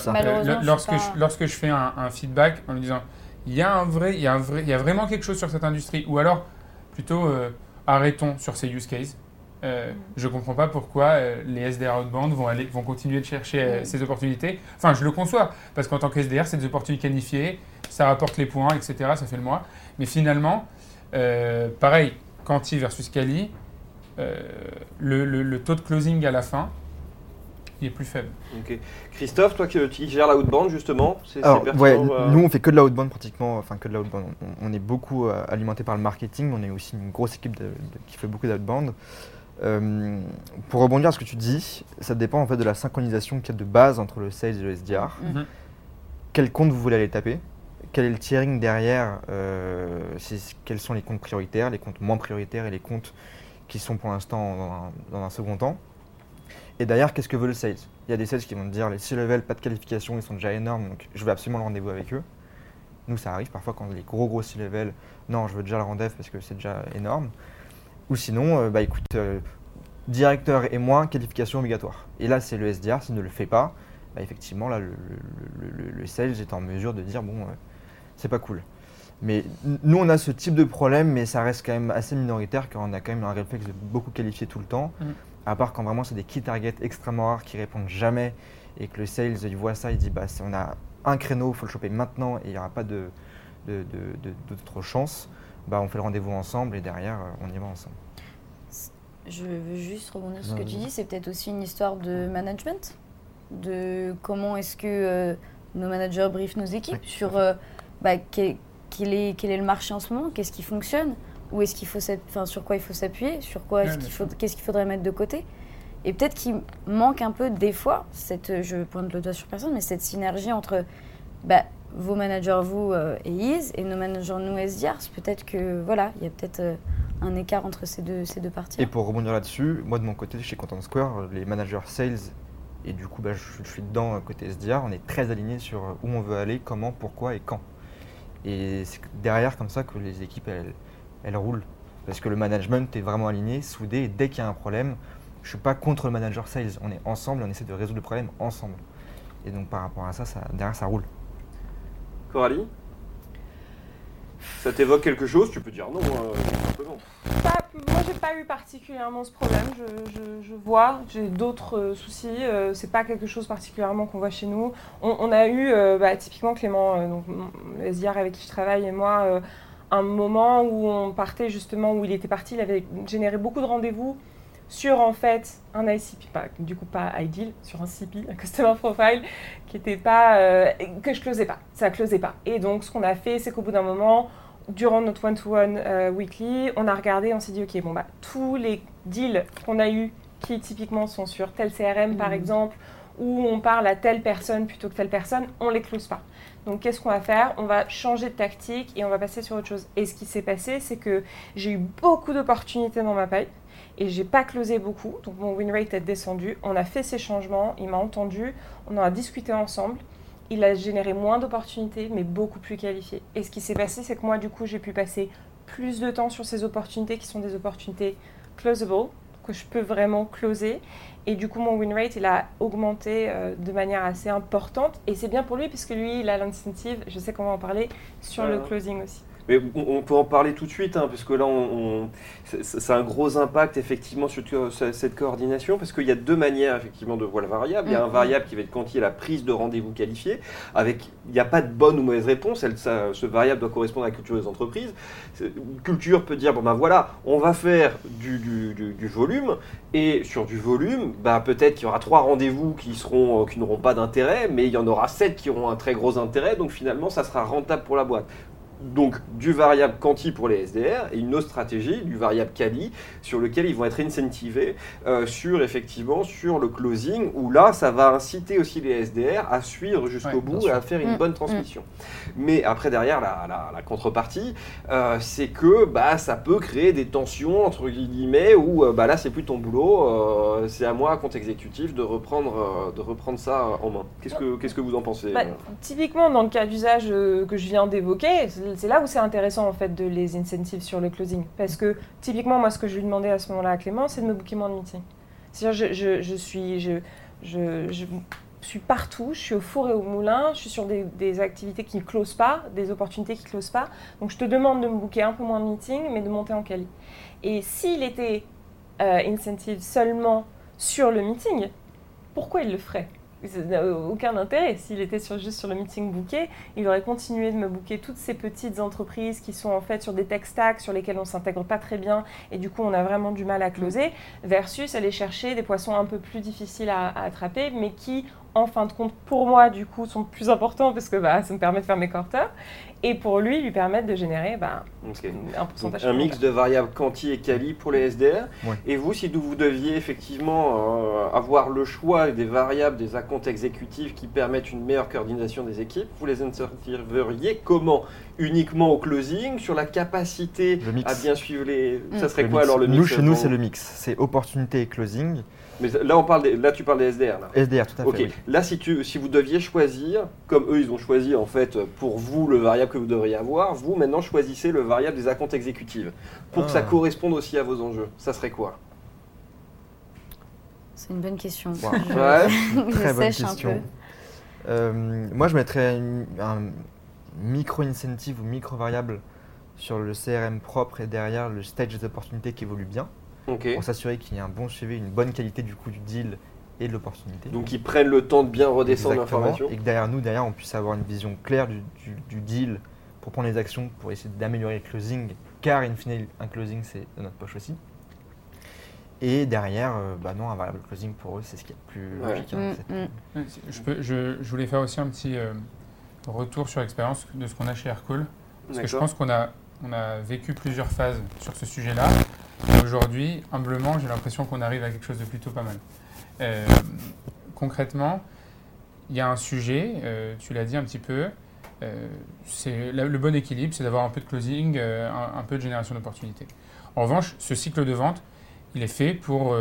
lorsque, je, lorsque je fais un, feedback en lui disant, il y, a un vrai, il, y a un vrai, il y a vraiment quelque chose sur cette industrie, ou alors plutôt euh, arrêtons sur ces use cases. Euh, mm. Je ne comprends pas pourquoi les SDR outbound vont, aller, vont continuer de chercher mm. ces opportunités. Enfin, je le conçois, parce qu'en tant que SDR, c'est des opportunités qualifiées, ça rapporte les points, etc. Ça fait le mois. Mais finalement, euh, pareil, Quanti versus Cali, euh, le, taux de closing à la fin, il est plus faible. Christophe, toi qui, gères la outbound justement, c'est ouais, euh, Nous, on fait que de la outbound pratiquement, enfin que de la outbound. On, est beaucoup alimenté par le marketing, on est aussi une grosse équipe qui fait beaucoup d'outbound. pour rebondir à ce que tu dis, ça dépend en fait de la synchronisation qu'il y a de base entre le sales et le SDR. Mhm. Quel compte vous voulez aller taper? Quel est le tiering derrière euh, Quels sont les comptes prioritaires, les comptes moins prioritaires et les comptes qui sont pour l'instant dans, un second temps? Et derrière, qu'est-ce que veut le sales? Il y a des sales qui vont te dire les 6 levels, pas de qualification, ils sont déjà énormes, donc je veux absolument le rendez-vous avec eux. Nous, ça arrive parfois quand les gros gros 6 levels, non, je veux déjà le rendez-vous parce que c'est déjà énorme. Ou sinon, euh, bah écoute, euh, directeur et moins, qualification obligatoire. Et là, c'est le SDR, s'il ne le fait pas, bah, effectivement, là, le, le, sales est en mesure de dire bon, c'est pas cool. Mais nous, on a ce type de problème, mais ça reste quand même assez minoritaire, car on a quand même un réflexe de beaucoup qualifier tout le temps. Mm. À part quand vraiment c'est des key targets extrêmement rares qui répondent jamais, et que le sales, il voit ça, il dit bah, on a un créneau, il faut le choper maintenant, et il n'y aura pas de, d'autres chances. Bah, on fait le rendez-vous ensemble, et derrière, euh, on y va ensemble. Je veux juste rebondir sur ce que tu dis, c'est peut-être aussi une histoire de management, de comment est-ce que euh, nos managers briefent nos équipes sur... Euh, bah, quel, est, quel est le marché en ce moment, qu'est-ce qui fonctionne, où est-ce qu'il faut enfin, sur quoi il faut s'appuyer, sur quoi qu'est-ce qu'il faudrait mettre de côté. Et peut-être qu'il manque un peu des fois, cette, je pointe le doigt sur personne, mais cette synergie entre bah, vos managers, vous euh, et Is, et nos managers, nous, SDRs. Peut-être que voilà, il y a peut-être euh, un écart entre ces deux, ces deux parties. Et pour rebondir là-dessus, moi de mon côté, chez Content Square, les managers sales, et du coup bah, je, je suis dedans côté SDR, on est très alignés sur où on veut aller, comment, pourquoi et quand. Et c'est derrière comme ça que les équipes, elles, roulent. Parce que le management est vraiment aligné, soudé, et dès qu'il y a un problème, je ne suis pas contre le manager sales. On est ensemble, on essaie de résoudre le problème ensemble. Et donc par rapport à ça, ça derrière, ça roule. Coralie? Ça t'évoque quelque chose? Tu peux dire non, euh, simplement. moi, j'ai pas eu particulièrement ce problème. Je, vois, j'ai d'autres euh, soucis. Euh, c'est pas quelque chose particulièrement qu'on voit chez nous. On, a eu, bah, typiquement Clément, donc SDR avec qui je travaille et moi, un moment où on partait justement, où il était parti, il avait généré beaucoup de rendez-vous sur en fait un ICP, pas, du coup pas ideal, sur un CP, un Customer Profile, qui était pas, euh, que je closais pas, ça closait pas. Et donc ce qu'on a fait, c'est qu'au bout d'un moment, durant notre one-to-one euh, weekly, on a regardé, on s'est dit, ok, bon bah tous les deals qu'on a eu qui typiquement sont sur tel CRM par mmh. exemple, où on parle à telle personne plutôt que telle personne, on les close pas. Donc qu'est-ce qu'on va faire? On va changer de tactique et on va passer sur autre chose. Et ce qui s'est passé, c'est que j'ai eu beaucoup d'opportunités dans ma pipe et j'ai pas closé beaucoup, donc mon win rate est descendu. On a fait ces changements, il m'a entendu, on en a discuté ensemble. Il a généré moins d'opportunités, mais beaucoup plus qualifiées. Et ce qui s'est passé, c'est que moi, du coup, j'ai pu passer plus de temps sur ces opportunités qui sont des opportunités closable, que je peux vraiment closer. Et du coup, mon win rate, il a augmenté euh, de manière assez importante. Et c'est bien pour lui, puisque lui, il a l'incentive, je sais qu'on va en parler, sur le closing aussi. Mais on, peut en parler tout de suite, hein, parce que là, on, c'est un gros impact effectivement sur cette coordination, parce qu'il y a deux manières effectivement de voir la variable. Il y a un mm-hmm. variable qui va être a la prise de rendez-vous qualifié, avec il n'y a pas de bonne ou mauvaise réponse. Elle, ce variable doit correspondre à la culture des entreprises. Une culture peut dire bon ben voilà, on va faire du, du, volume, et sur du volume, bah, peut-être qu'il y aura trois rendez-vous qui seront qui n'auront pas d'intérêt, mais il y en aura sept qui auront un très gros intérêt. Donc finalement, ça sera rentable pour la boîte donc du variable quanti pour les SDR et une autre stratégie du variable quali sur lequel ils vont être incentivés euh, sur effectivement sur le closing où là ça va inciter aussi les SDR à suivre jusqu'au bout et à faire une mm. bonne transmission. Mais après derrière la, contrepartie euh, c'est que bah, ça peut créer des tensions entre guillemets où euh, bah, là c'est plus ton boulot, c'est à moi compte exécutif de reprendre, de reprendre ça en main. Qu'est-ce que, qu'est-ce que vous en pensez bah, Typiquement dans le cas d'usage que je viens d'évoquer, c'est là où c'est intéressant en fait de les incentives sur le closing. Parce que typiquement, moi, ce que je lui demandais à ce moment-là à Clément, c'est de me booker moins de meetings. C'est-à-dire, je, suis, partout, je suis au four et au moulin, je suis sur des, activités qui ne closent pas, des opportunités qui ne closent pas. Donc, je te demande de me booker un peu moins de meetings, mais de monter en quali. Et s'il était euh, incentive seulement sur le meeting, pourquoi il le ferait? Aucun intérêt. S'il était sur, juste sur le meeting booké, il aurait continué de me booker toutes ces petites entreprises qui sont en fait sur des tech stacks sur lesquels on s'intègre pas très bien et du coup on a vraiment du mal à closer, versus aller chercher des poissons un peu plus difficiles à attraper, mais qui en fin de compte, pour moi, du coup, sont plus importants parce que bah, ça me permet de faire mes quarters et pour lui, lui permettre de générer bah, un pourcentage. un mix de variables quanti et quali pour les SDR. Et vous, si vous deviez effectivement euh, avoir le choix des variables des accounts exécutifs qui permettent une meilleure coordination des équipes, vous les inserveriez comment? Uniquement au closing, sur la capacité à bien suivre les. Ça serait quoi alors le mix Nous, chez nous, c'est le mix. C'est opportunité et closing. Mais là, on parle là, tu parles des SDR. Là. SDR, tout à fait. Ok. Là, si, tu, si vous deviez choisir, comme eux, ils ont choisi en fait pour vous le variable que vous devriez avoir, vous maintenant choisissez le variable des accounts exécutives pour que ça ah. corresponde aussi à vos enjeux. Ça serait quoi? C'est une bonne question. Ouais. Très bonne question. Euh, moi, je mettrais un micro-incentive ou micro-variable sur le CRM propre et derrière le stage d'opportunité qui évolue bien pour s'assurer qu'il y ait un bon suivi, une bonne qualité du coup du deal et de l'opportunité. Donc ils prennent le temps de bien redescendre l'information. Et que derrière nous, derrière, on puisse avoir une vision claire du, deal pour prendre les actions, pour essayer d'améliorer le closing, car in fine, un closing, c'est de notre poche aussi. Et derrière, euh, bah non, un variable closing pour eux, c'est ce qui est le plus logique. Hein, mm, mm. Je, peux, je, je, voulais faire aussi un petit euh, retour sur l'expérience de ce qu'on a chez Aircall. Parce que je pense qu'on a, on a vécu plusieurs phases sur ce sujet-là. Aujourd'hui, humblement, j'ai l'impression qu'on arrive à quelque chose de plutôt pas mal. Euh, concrètement, il y a un sujet, euh, tu l'as dit un petit peu, euh, c'est le bon équilibre, c'est d'avoir un peu de closing, un, peu de génération d'opportunités. En revanche, ce cycle de vente, il est fait pour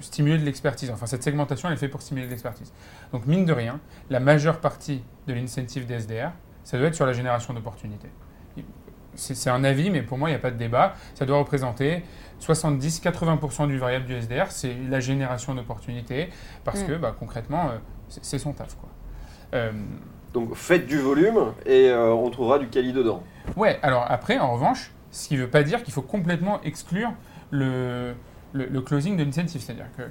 stimuler de l'expertise. Enfin, cette segmentation, elle est faite pour stimuler de l'expertise. Donc, mine de rien, la majeure partie de l'incentive des SDR, ça doit être sur la génération d'opportunités c'est un avis, mais pour moi, il n'y a pas de débat. Ça doit représenter 70-80% du variable du SDR, c'est la génération d'opportunités, parce mm. que bah, concrètement, euh, c'est son taf. Quoi. Euh, Donc faites du volume et euh, on trouvera du quali dedans. Ouais, alors après, en revanche, ce qui ne veut pas dire qu'il faut complètement exclure le, le, closing de l'incentive. C'est-à-dire que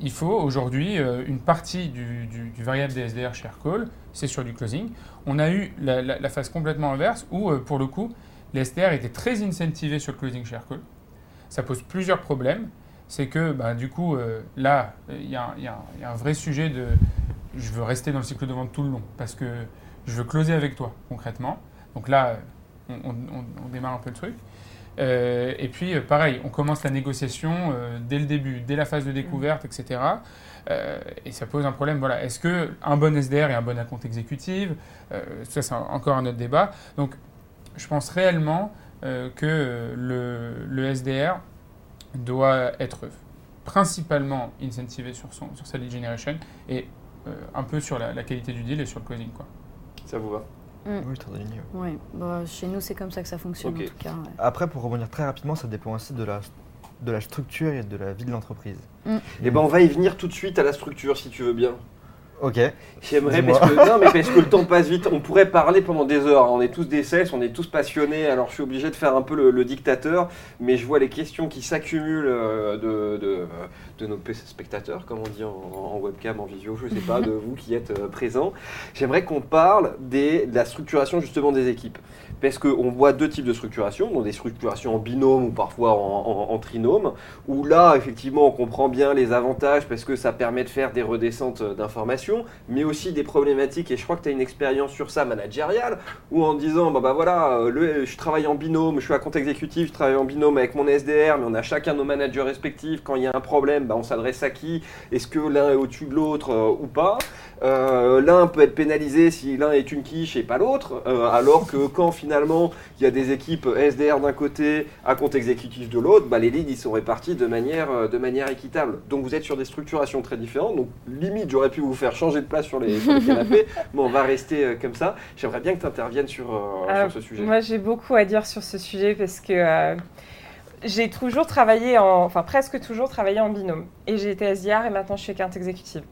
il faut aujourd'hui une partie du, variable des SDR share call, c'est sur du closing. On a eu la, phase complètement inverse où, euh, pour le coup, les STR étaient très incentivés sur le closing share call. Ça pose plusieurs problèmes. C'est que, bah, du coup, euh, là, il y, a un vrai sujet de je veux rester dans le cycle de vente tout le long parce que je veux closer avec toi, concrètement. Donc là, on, démarre un peu le truc. Euh, et puis, pareil, on commence la négociation dès le début, dès la phase de découverte, etc. Euh, et ça pose un problème. Voilà, est-ce que un bon SDR et un bon compte exécutif euh, Ça, c'est encore un autre débat. Donc, je pense réellement euh, que le, SDR doit être principalement incentivé sur, son, sur sa lead generation et un peu sur la, qualité du deal et sur le closing. Quoi. Ça vous va? Oui, très Oui, bah, chez nous, c'est comme ça que ça fonctionne en tout cas. Après, pour revenir très rapidement, ça dépend aussi de la de la structure et de la vie de l'entreprise. Mm. Eh ben, on va y venir tout de suite à la structure, si tu veux bien. Ok. J'aimerais, parce que, non, mais parce que le temps passe vite. On pourrait parler pendant des heures. On est tous des sales, on est tous passionnés. Alors je suis obligé de faire un peu le, dictateur, mais je vois les questions qui s'accumulent euh, de, de, de, nos spectateurs, comme on dit en, webcam, en visio, je ne sais pas, de vous qui êtes euh, présents. J'aimerais qu'on parle des, de la structuration justement des équipes parce qu'on voit deux types de structuration, donc des structurations en binôme ou parfois en, trinôme, où là, effectivement, on comprend bien les avantages parce que ça permet de faire des redescentes d'informations mais aussi des problématiques, et je crois que tu as une expérience sur ça managériale, où en disant, bah, bah voilà, le, je travaille en binôme, je suis à compte exécutif, je travaille en binôme avec mon SDR, mais on a chacun nos managers respectifs, quand il y a un problème, bah, on s'adresse à qui? Est-ce que l'un est au-dessus de l'autre ou pas? L'un peut être pénalisé si l'un est une quiche et pas l'autre, alors que quand finalement il y a des équipes SDR d'un côté, à compte exécutif de l'autre, bah, les leads ils sont répartis de manière, de manière équitable. Donc vous êtes sur des structurations très différentes. Donc limite, j'aurais pu vous faire changer de place sur les, canapés, mais on va rester euh, comme ça. J'aimerais bien que tu interviennes sur, euh, ce sujet. Moi, j'ai beaucoup à dire sur ce sujet parce que euh, j'ai toujours travaillé en, enfin presque toujours travaillé en binôme. Et j'ai été SDR et maintenant je suis account exécutive.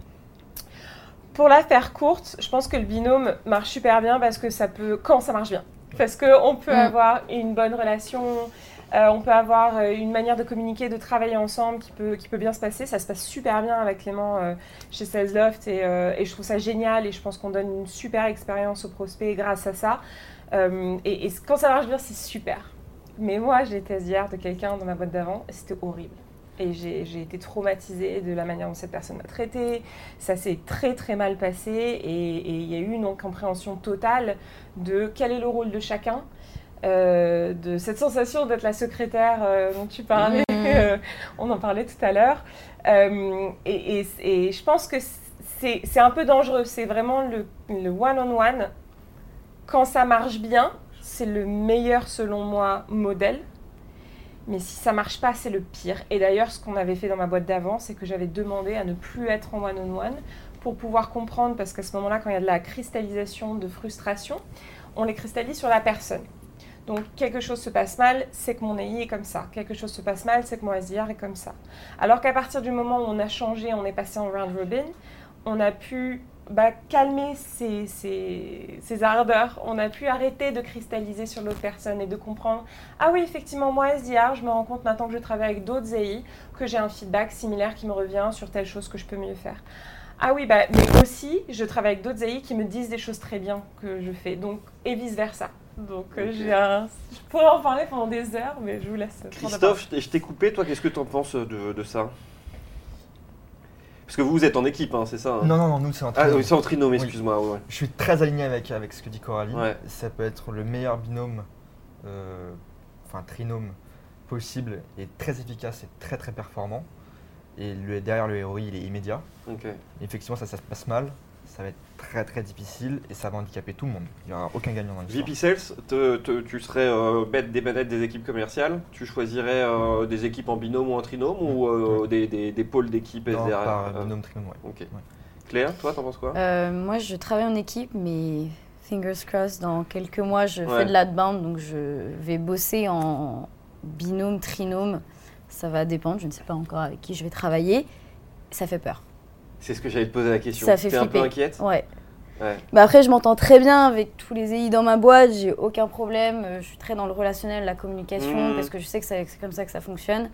Pour la faire courte, je pense que le binôme marche super bien parce que ça peut, quand ça marche bien, parce qu'on peut mm. avoir une bonne relation, euh, on peut avoir euh, une manière de communiquer, de travailler ensemble qui peut, qui peut bien se passer. Ça se passe super bien avec Clément euh, chez SalesLoft et, je trouve ça génial et je pense qu'on donne une super expérience aux prospects grâce à ça. Et, quand ça marche bien, c'est super. Mais moi, j'ai été SDR de quelqu'un dans ma boîte d'avant et c'était horrible. Et j'ai été traumatisée de la manière dont cette personne m'a traitée. Ça s'est très très mal passé et il y a eu une incompréhension totale de quel est le rôle de chacun. Euh, de cette sensation d'être la secrétaire euh, dont tu parlais, mmh. euh, on en parlait tout à l'heure. Et, je pense que c'est un peu dangereux, c'est vraiment le one-on-one. Quand ça marche bien, c'est le meilleur selon moi modèle. Mais si ça marche pas, c'est le pire. Et d'ailleurs, ce qu'on avait fait dans ma boîte d'avant, c'est que j'avais demandé à ne plus être en one-on-one pour pouvoir comprendre, parce qu'à ce moment-là, quand il y a de la cristallisation de frustration, on les cristallise sur la personne. Donc quelque chose se passe mal, c'est que mon AI est comme ça. Quelque chose se passe mal, c'est que mon SDR est comme ça. Alors qu'à partir du moment où on a changé, on est passé en round robin, on a pu bah, calmer ses, ardeurs, on a pu arrêter de cristalliser sur l'autre personne et de comprendre, ah oui, effectivement, moi, SDR, je me rends compte maintenant que je travaille avec d'autres AI, que j'ai un feedback similaire qui me revient sur telle chose que je peux mieux faire. Ah oui, bah, mais aussi, je travaille avec d'autres AI qui me disent des choses très bien que je fais, donc, et vice-versa. Donc euh, j'ai je pourrais en parler pendant des heures, mais je vous laisse. Christophe, je t'ai coupé, toi qu'est-ce que tu en penses de, ça? Parce que vous, vous êtes en équipe, hein, c'est ça hein? Non, non, non, nous c'est en trinôme. Ah oui, c'est en trinôme, excuse-moi. Je suis très aligné avec, avec ce que dit Coralie. Ça peut être le meilleur binôme, euh, enfin trinôme possible, et très efficace et très très performant. Et le, derrière le ROI, il est immédiat. Effectivement, ça, ça se passe mal ça va être très très difficile et ça va handicaper tout le monde. Il n'y aura aucun gagnant dans l'histoire. VP Sales, tu serais euh, bête des manettes des équipes commerciales? Tu choisirais euh, des équipes en binôme ou en trinôme ou euh, des, des, des, pôles d'équipe SDR par binôme, trinôme, ouais. Claire, toi, t'en penses quoi? Moi, je travaille en équipe, mais fingers crossed, dans quelques mois, je fais de l'adbound, donc je vais bosser en binôme, trinôme. Ça va dépendre, je ne sais pas encore avec qui je vais travailler. Ça fait peur. C'est ce que j'allais te poser la question. Ça fait un peu inquiète Ouais. Bah après, je m'entends très bien avec tous les EI dans ma boîte, j'ai aucun problème. Euh, je suis très dans le relationnel, la communication, mmh. parce que je sais que c'est comme ça que ça fonctionne.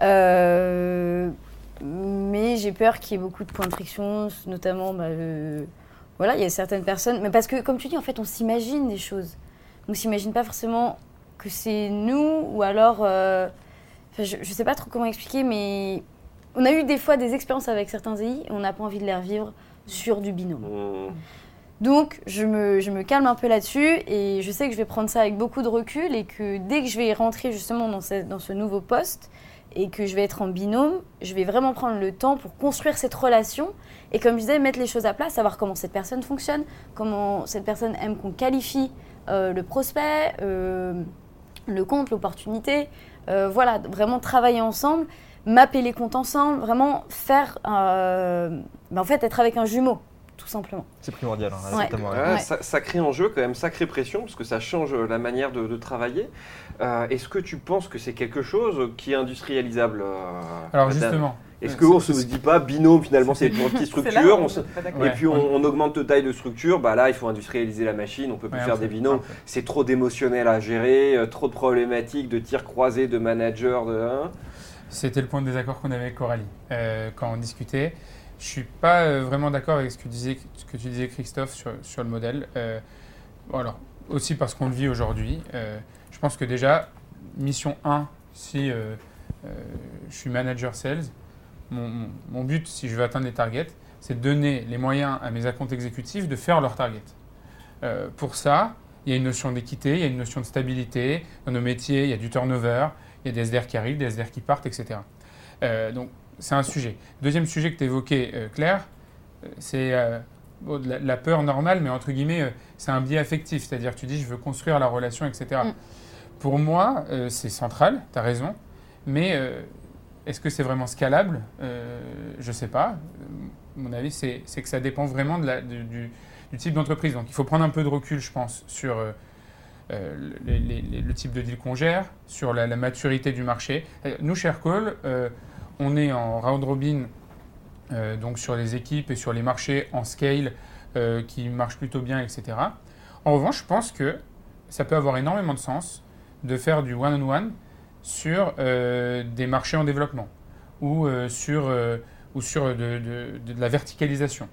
Euh, mais j'ai peur qu'il y ait beaucoup de points de friction, notamment, bah, euh, voilà, il y a certaines personnes. Mais parce que, comme tu dis, en fait, on s'imagine des choses. On s'imagine pas forcément que c'est nous, ou alors. je, ne sais pas trop comment expliquer, mais on a eu des fois des expériences avec certains EI et on n'a pas envie de les revivre sur du binôme. Mmh. Donc, je me, je me, calme un peu là-dessus et je sais que je vais prendre ça avec beaucoup de recul et que dès que je vais rentrer justement dans ce, dans ce nouveau poste et que je vais être en binôme, je vais vraiment prendre le temps pour construire cette relation et comme je disais, mettre les choses à plat, savoir comment cette personne fonctionne, comment cette personne aime qu'on qualifie euh, le prospect, euh, le compte, l'opportunité. Euh, voilà, vraiment travailler ensemble mapper les comptes ensemble, vraiment faire, euh, ben, en fait, être avec un jumeau, tout simplement. C'est primordial. Hein, ça, crée en jeu quand même sacrée pression parce que ça change la manière de, travailler. Euh, est-ce que tu penses que c'est quelque chose qui est industrialisable euh, Alors justement. Est-ce qu'on ne se dit pas binôme finalement c'est une petite structure et puis on, augmente de taille de structure bah là il faut industrialiser la machine on peut plus faire des binômes c'est trop d'émotionnel à gérer trop de problématiques de tirs croisés de managers de hein. C'était le point de désaccord qu'on avait avec Coralie euh, quand on discutait. Je ne suis pas euh, vraiment d'accord avec ce que, tu disais, Christophe, sur, sur le modèle. Euh, aussi parce qu'on le vit aujourd'hui. je pense que déjà, mission 1, si je suis manager sales, mon, but, si je veux atteindre les targets, c'est donner les moyens à mes accounts exécutifs de faire leur target. Euh, pour ça, il y a une notion d'équité, il y a une notion de stabilité. Dans nos métiers, il y a du turnover, il y a des SDR qui arrivent, des SDR qui partent, etc. Euh, donc, c'est un sujet. Deuxième sujet que tu évoquais, euh, Claire, c'est la, peur normale, mais entre guillemets, c'est un biais affectif. C'est-à-dire, tu dis, je veux construire la relation, etc. Mm. Pour moi, c'est central, tu as raison. Mais est-ce que c'est vraiment scalable? Je ne sais pas. Mon avis, c'est que ça dépend vraiment de la, du, du type d'entreprise. Donc il faut prendre un peu de recul, je pense, sur euh, euh, le type de deal qu'on gère, sur la, maturité du marché. Euh, nous, chez Aircall, on est en round robin, donc sur les équipes et sur les marchés en scale qui marchent plutôt bien, etc. En revanche, je pense que ça peut avoir énormément de sens de faire du one-on-one sur des marchés en développement ou sur, ou sur de la verticalisation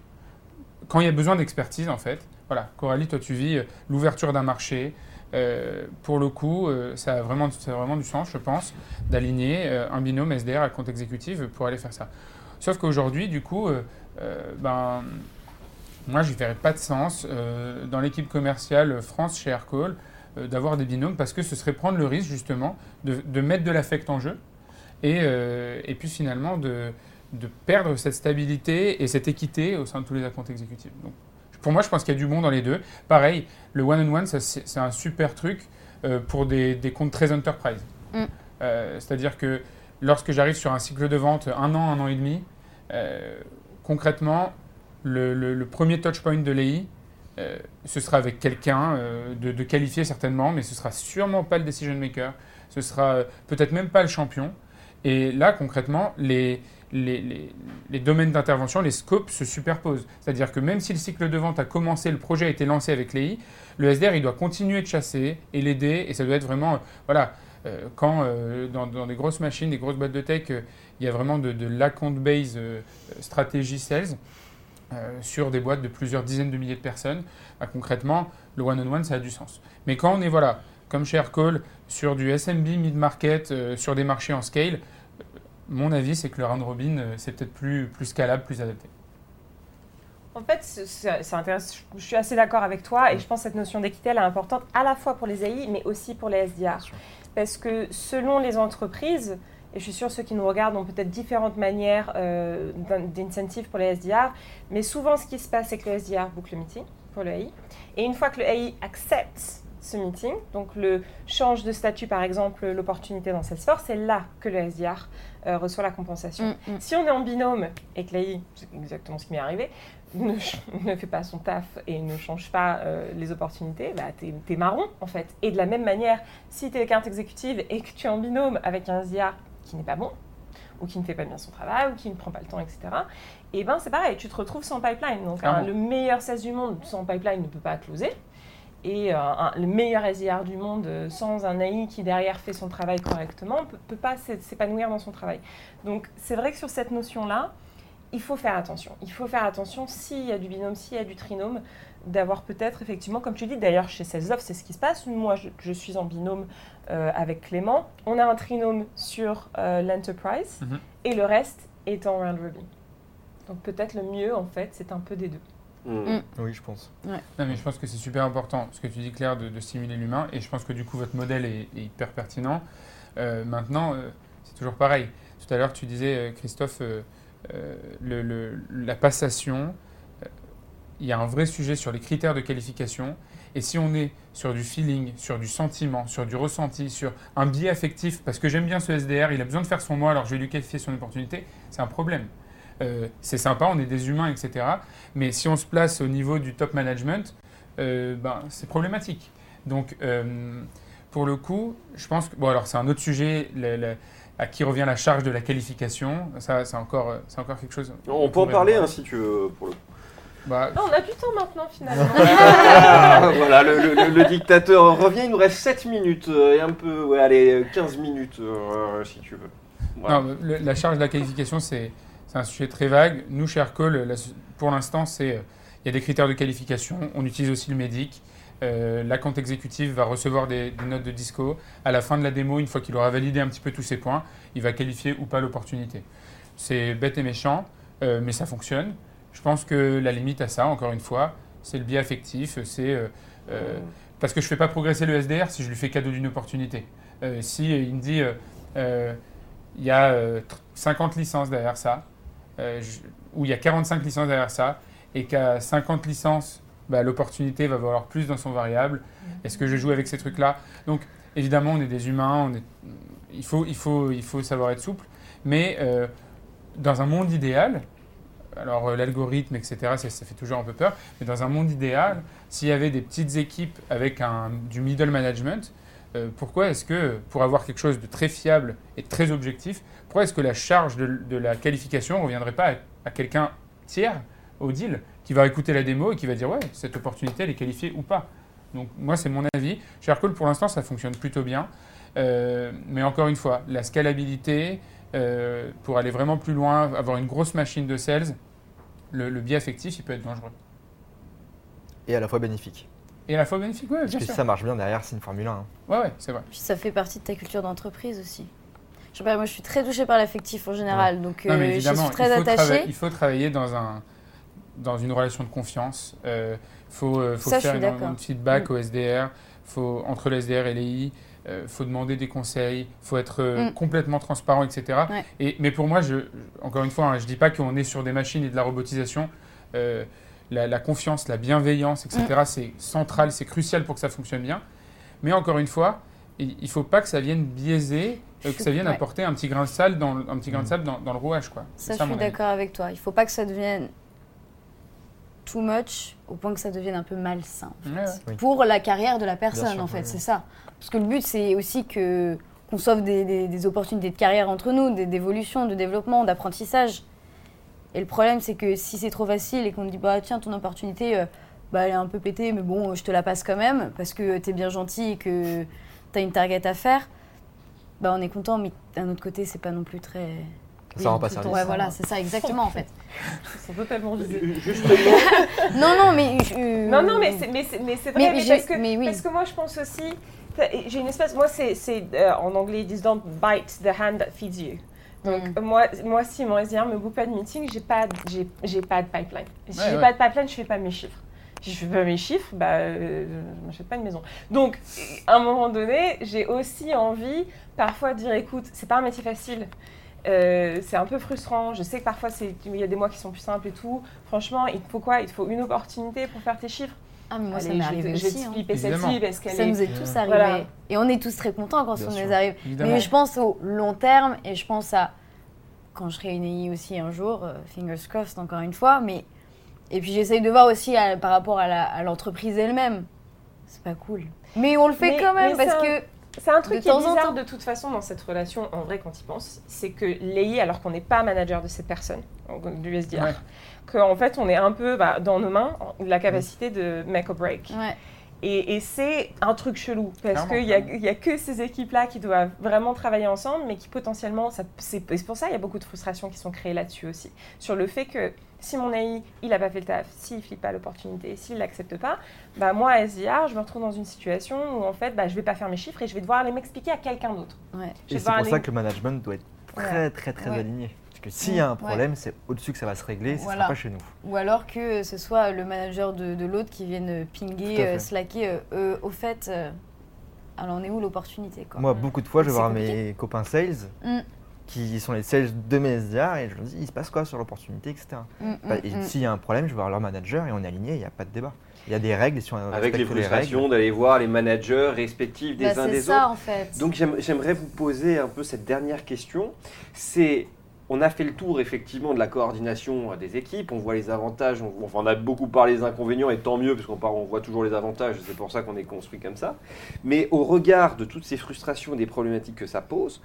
quand il y a besoin d'expertise, en fait, voilà, Coralie, toi, tu vis euh, l'ouverture d'un marché. Euh, pour le coup, euh, ça, a vraiment, ça vraiment du sens, je pense, d'aligner un binôme SDR à compte exécutif pour aller faire ça. Sauf qu'aujourd'hui, du coup, ben, moi, je ne verrais pas de sens dans l'équipe commerciale France chez Aircall d'avoir des binômes parce que ce serait prendre le risque, justement, de, mettre de l'affect en jeu et, puis finalement de perdre cette stabilité et cette équité au sein de tous les accounts exécutifs. Pour moi, je pense qu'il y a du bon dans les deux. Pareil, le one-on-one, c'est un super truc euh, pour des, comptes très enterprise. Mm. Euh, c'est-à-dire que lorsque j'arrive sur un cycle de vente un an, un an et demi, euh, concrètement, le, premier touch point de l'EI, ce sera avec quelqu'un de, de, qualifié certainement, mais ce sera sûrement pas le decision maker, ce sera peut-être même pas le champion. Et là, concrètement, les, les, domaines d'intervention, les scopes se superposent. C'est-à-dire que même si le cycle de vente a commencé, le projet a été lancé avec l'EI, le SDR, il doit continuer de chasser et l'aider. Et ça doit être vraiment, euh, voilà, euh, quand euh, dans, des grosses machines, des grosses boîtes de tech, il y a vraiment de, de l'account base stratégie sales sur des boîtes de plusieurs dizaines de milliers de personnes, bah, concrètement, le one-on-one, ça a du sens. Mais quand on est, voilà, comme chez Aircall, sur du SMB mid-market, sur des marchés en scale, mon avis, c'est que le round robin, euh, c'est peut-être plus, plus scalable, plus adapté. En fait, c'est intéressant. Je suis assez d'accord avec toi et je pense que cette notion d'équité elle est importante à la fois pour les AI mais aussi pour les SDR. Parce que selon les entreprises, et je suis sûre ceux qui nous regardent ont peut-être différentes manières euh, d'incentive pour les SDR, mais souvent ce qui se passe, c'est que le SDR boucle le meeting pour le AI. Et une fois que le AI accepte ce meeting, donc le change de statut par exemple, l'opportunité dans Salesforce, c'est là que le SDR euh, reçoit la compensation. Mm, mm. Si on est en binôme et que l'AI, c'est exactement ce qui m'est arrivé, ne, ne, fait pas son taf et ne change pas euh, les opportunités, bah, tu es, marron en fait. Et de la même manière, si tu es carte exécutive et que tu es en binôme avec un SDR qui n'est pas bon, ou qui ne fait pas bien son travail, ou qui ne prend pas le temps, etc., et eh ben c'est pareil, tu te retrouves sans pipeline. Donc le meilleur sales du monde sans pipeline ne peut pas closer et euh, le meilleur SDR du monde euh, sans un AI qui derrière fait son travail correctement ne peut, pas s'épanouir dans son travail. Donc c'est vrai que sur cette notion-là, il faut faire attention. Il faut faire attention s'il y a du binôme, s'il y a du trinôme, d'avoir peut-être effectivement, comme tu dis, d'ailleurs chez SalesOff, c'est ce qui se passe. Moi, je, suis en binôme euh, avec Clément. On a un trinôme sur l'enterprise mhm. et le reste est en round robin. Donc peut-être le mieux, en fait, c'est un peu des deux. Mm. Oui, je pense. Non, mais je pense que c'est super important ce que tu dis, Claire, de, stimuler l'humain. Et je pense que du coup, votre modèle est, hyper pertinent. Euh, maintenant, euh, c'est toujours pareil. Tout à l'heure, tu disais, euh, Christophe, le, la passation. Il y a un vrai sujet sur les critères de qualification. Et si on est sur du feeling, sur du sentiment, sur du ressenti, sur un biais affectif, parce que j'aime bien ce SDR, il a besoin de faire son moi, alors je vais lui qualifier son opportunité, c'est un problème. Euh, c'est sympa, on est des humains, etc. Mais si on se place au niveau du top management, euh, ben, c'est problématique. Donc, euh, pour le coup, je pense que. Bon, alors, c'est un autre sujet. à qui revient la charge de la qualification Ça, c'est encore, c'est encore quelque chose. On, peut en parler hein, si tu veux, pour le bah, on a du temps maintenant finalement. voilà, le, dictateur revient, il nous reste 7 minutes et un peu, ouais, allez, 15 minutes si tu veux. Non, la charge de la qualification, c'est c'est un sujet très vague. Nous, chez Aircall, pour l'instant, c'est euh, il y a des critères de qualification. On utilise aussi le MEDIC. Euh, la compte exécutive va recevoir des, notes de disco. À la fin de la démo, une fois qu'il aura validé un petit peu tous ses points, il va qualifier ou pas l'opportunité. C'est bête et méchant, euh, mais ça fonctionne. Je pense que la limite à ça, encore une fois, c'est le biais affectif, c'est parce que je ne fais pas progresser le SDR si je lui fais cadeau d'une opportunité. si il me dit il y a 50 licences derrière ça, ou il y a 45 licences derrière ça, et qu'à 50 licences, bah, l'opportunité va valoir plus dans son variable. Est-ce que je joue avec ces trucs-là? Donc, évidemment, on est des humains, on est... il, faut, il, faut, il faut savoir être souple, mais euh, dans un monde idéal, alors euh, l'algorithme, etc., ça, ça, fait toujours un peu peur, mais dans un monde idéal, s'il y avait des petites équipes avec un, du middle management, euh, pourquoi est-ce que, pour avoir quelque chose de très fiable et très objectif, pourquoi est-ce que la charge de, la qualification ne reviendrait pas à, quelqu'un tiers au deal qui va écouter la démo et qui va dire ouais, cette opportunité, elle est qualifiée ou pas? Donc moi, c'est mon avis. Chez Aircall, pour l'instant, ça fonctionne plutôt bien. Euh, mais encore une fois, la scalabilité, euh, pour aller vraiment plus loin, avoir une grosse machine de sales, le, biais affectif, il peut être dangereux. Et à la fois bénéfique. Et à la fois bénéfique, oui, bien Parce que si ça marche bien derrière, c'est une Formule 1. Oui, hein. Ouais, ouais, c'est vrai. Puis ça fait partie de ta culture d'entreprise aussi. Je sais pas, moi je suis très touchée par l'affectif en général, donc euh, je suis très attachée. Il faut travailler dans un, dans une relation de confiance. Il euh, faut, euh, faut faire un, feedback mm. au SDR, faut, entre le SDR et l'EI. Il euh, faut demander des conseils, il faut être mm. complètement transparent, etc. Et, mais pour moi, je, encore une fois, hein, je ne dis pas qu'on est sur des machines et de la robotisation. La, confiance, la bienveillance, etc., mm. c'est central, c'est crucial pour que ça fonctionne bien. Mais encore une fois, il ne faut pas que ça vienne biaiser, que ça vienne apporter un petit grain de sable dans, un petit grain de sable dans, dans le rouage. Quoi. Ça, je suis d'accord avec toi. Il ne faut pas que ça devienne too much au point que ça devienne un peu malsain pour la carrière de la personne en fait c'est ça parce que le but c'est aussi que qu'on sauve des, opportunités de carrière entre nous d'évolution de développement d'apprentissage et le problème c'est que si c'est trop facile et qu'on dit bah tiens ton opportunité euh, bah, elle est un peu pétée mais bon je te la passe quand même parce que tu es bien gentil et que tu as une target à faire bah on est content mais d'un autre côté c'est pas non plus très ça rend pas service. Ouais, voilà, c'est ça, exactement en fait. C'est totalement visé. non, non, mais. Non, non, mais c'est, mais mais c'est vrai, mais, parce, que, oui. parce que moi je pense aussi. J'ai une espèce. Moi, c'est, euh, en anglais, ils disent don't bite the hand that feeds you. Donc, mm. moi, moi, si mon SDR me boucle pas de meeting, j'ai pas, j'ai, j'ai pas de pipeline. Si j'ai pas de pipeline, je fais pas mes chiffres. Si je fais pas mes chiffres, bah, euh, je m'achète pas une maison. Donc, à un moment donné, j'ai aussi envie parfois de dire écoute, c'est pas un métier facile. Euh, c'est un peu frustrant. Je sais que parfois, il y a des mois qui sont plus simples et tout. Franchement, il faut quoi? Il faut une opportunité pour faire tes chiffres. Ah, mais moi, ça m'est arrivé aussi. Hein. parce qu'elle Ça nous est tous arrivé. Et on est tous très contents quand ça nous arrive. Mais je pense au long terme et je pense à quand je réunis aussi un jour, euh, fingers crossed encore une fois. Mais... Et puis j'essaye de voir aussi par rapport à l'entreprise elle-même. C'est pas cool. Mais on le fait quand même parce que c'est un truc qui est bizarre de toute façon dans cette relation, en vrai, quand il pense, c'est que l'AI, alors qu'on n'est pas manager de cette personne, du SDR, qu'en fait, on est un peu bah, dans nos mains la capacité de make or break. Et, c'est un truc chelou, parce qu'il n'y a, a, que ces équipes-là qui doivent vraiment travailler ensemble, mais qui potentiellement, c'est pour ça il y a beaucoup de frustrations qui sont créées là-dessus aussi, sur le fait que si mon AI, il n'a pas fait le taf, s'il ne flippe pas l'opportunité, s'il ne l'accepte pas, bah moi, SDR, je me retrouve dans une situation où en fait, bah, je ne vais pas faire mes chiffres et je vais devoir aller m'expliquer à quelqu'un d'autre. Et c'est pour ça que le management doit être très, très, très aligné. Que s'il y a un problème, c'est au-dessus que ça va se régler, ce ne sera pas chez nous. Ou alors que ce soit le manager de, l'autre qui vienne pinguer, euh, slacker, euh, euh, au fait, alors on est où l'opportunité Moi, beaucoup de fois, je vais voir mes copains sales. Mm qui sont les sales de mes SDR et je me dis, il se passe quoi sur l'opportunité, etc. Mm, mm, bah, et mm. s'il y a un problème, je vais voir leur manager et on est aligné, il n'y a pas de débat. Il y a des règles. Si on Avec les frustrations d'aller voir les managers respectifs des bah, uns des ça, autres. En fait. Donc j'aimerais vous poser un peu cette dernière question. C'est on a fait le tour effectivement de la coordination des équipes, on voit les avantages, on, enfin, a beaucoup parlé des inconvénients et tant mieux parce qu'on on voit toujours les avantages, c'est pour ça qu'on est construit comme ça. Mais au regard de toutes ces frustrations et des problématiques que ça pose,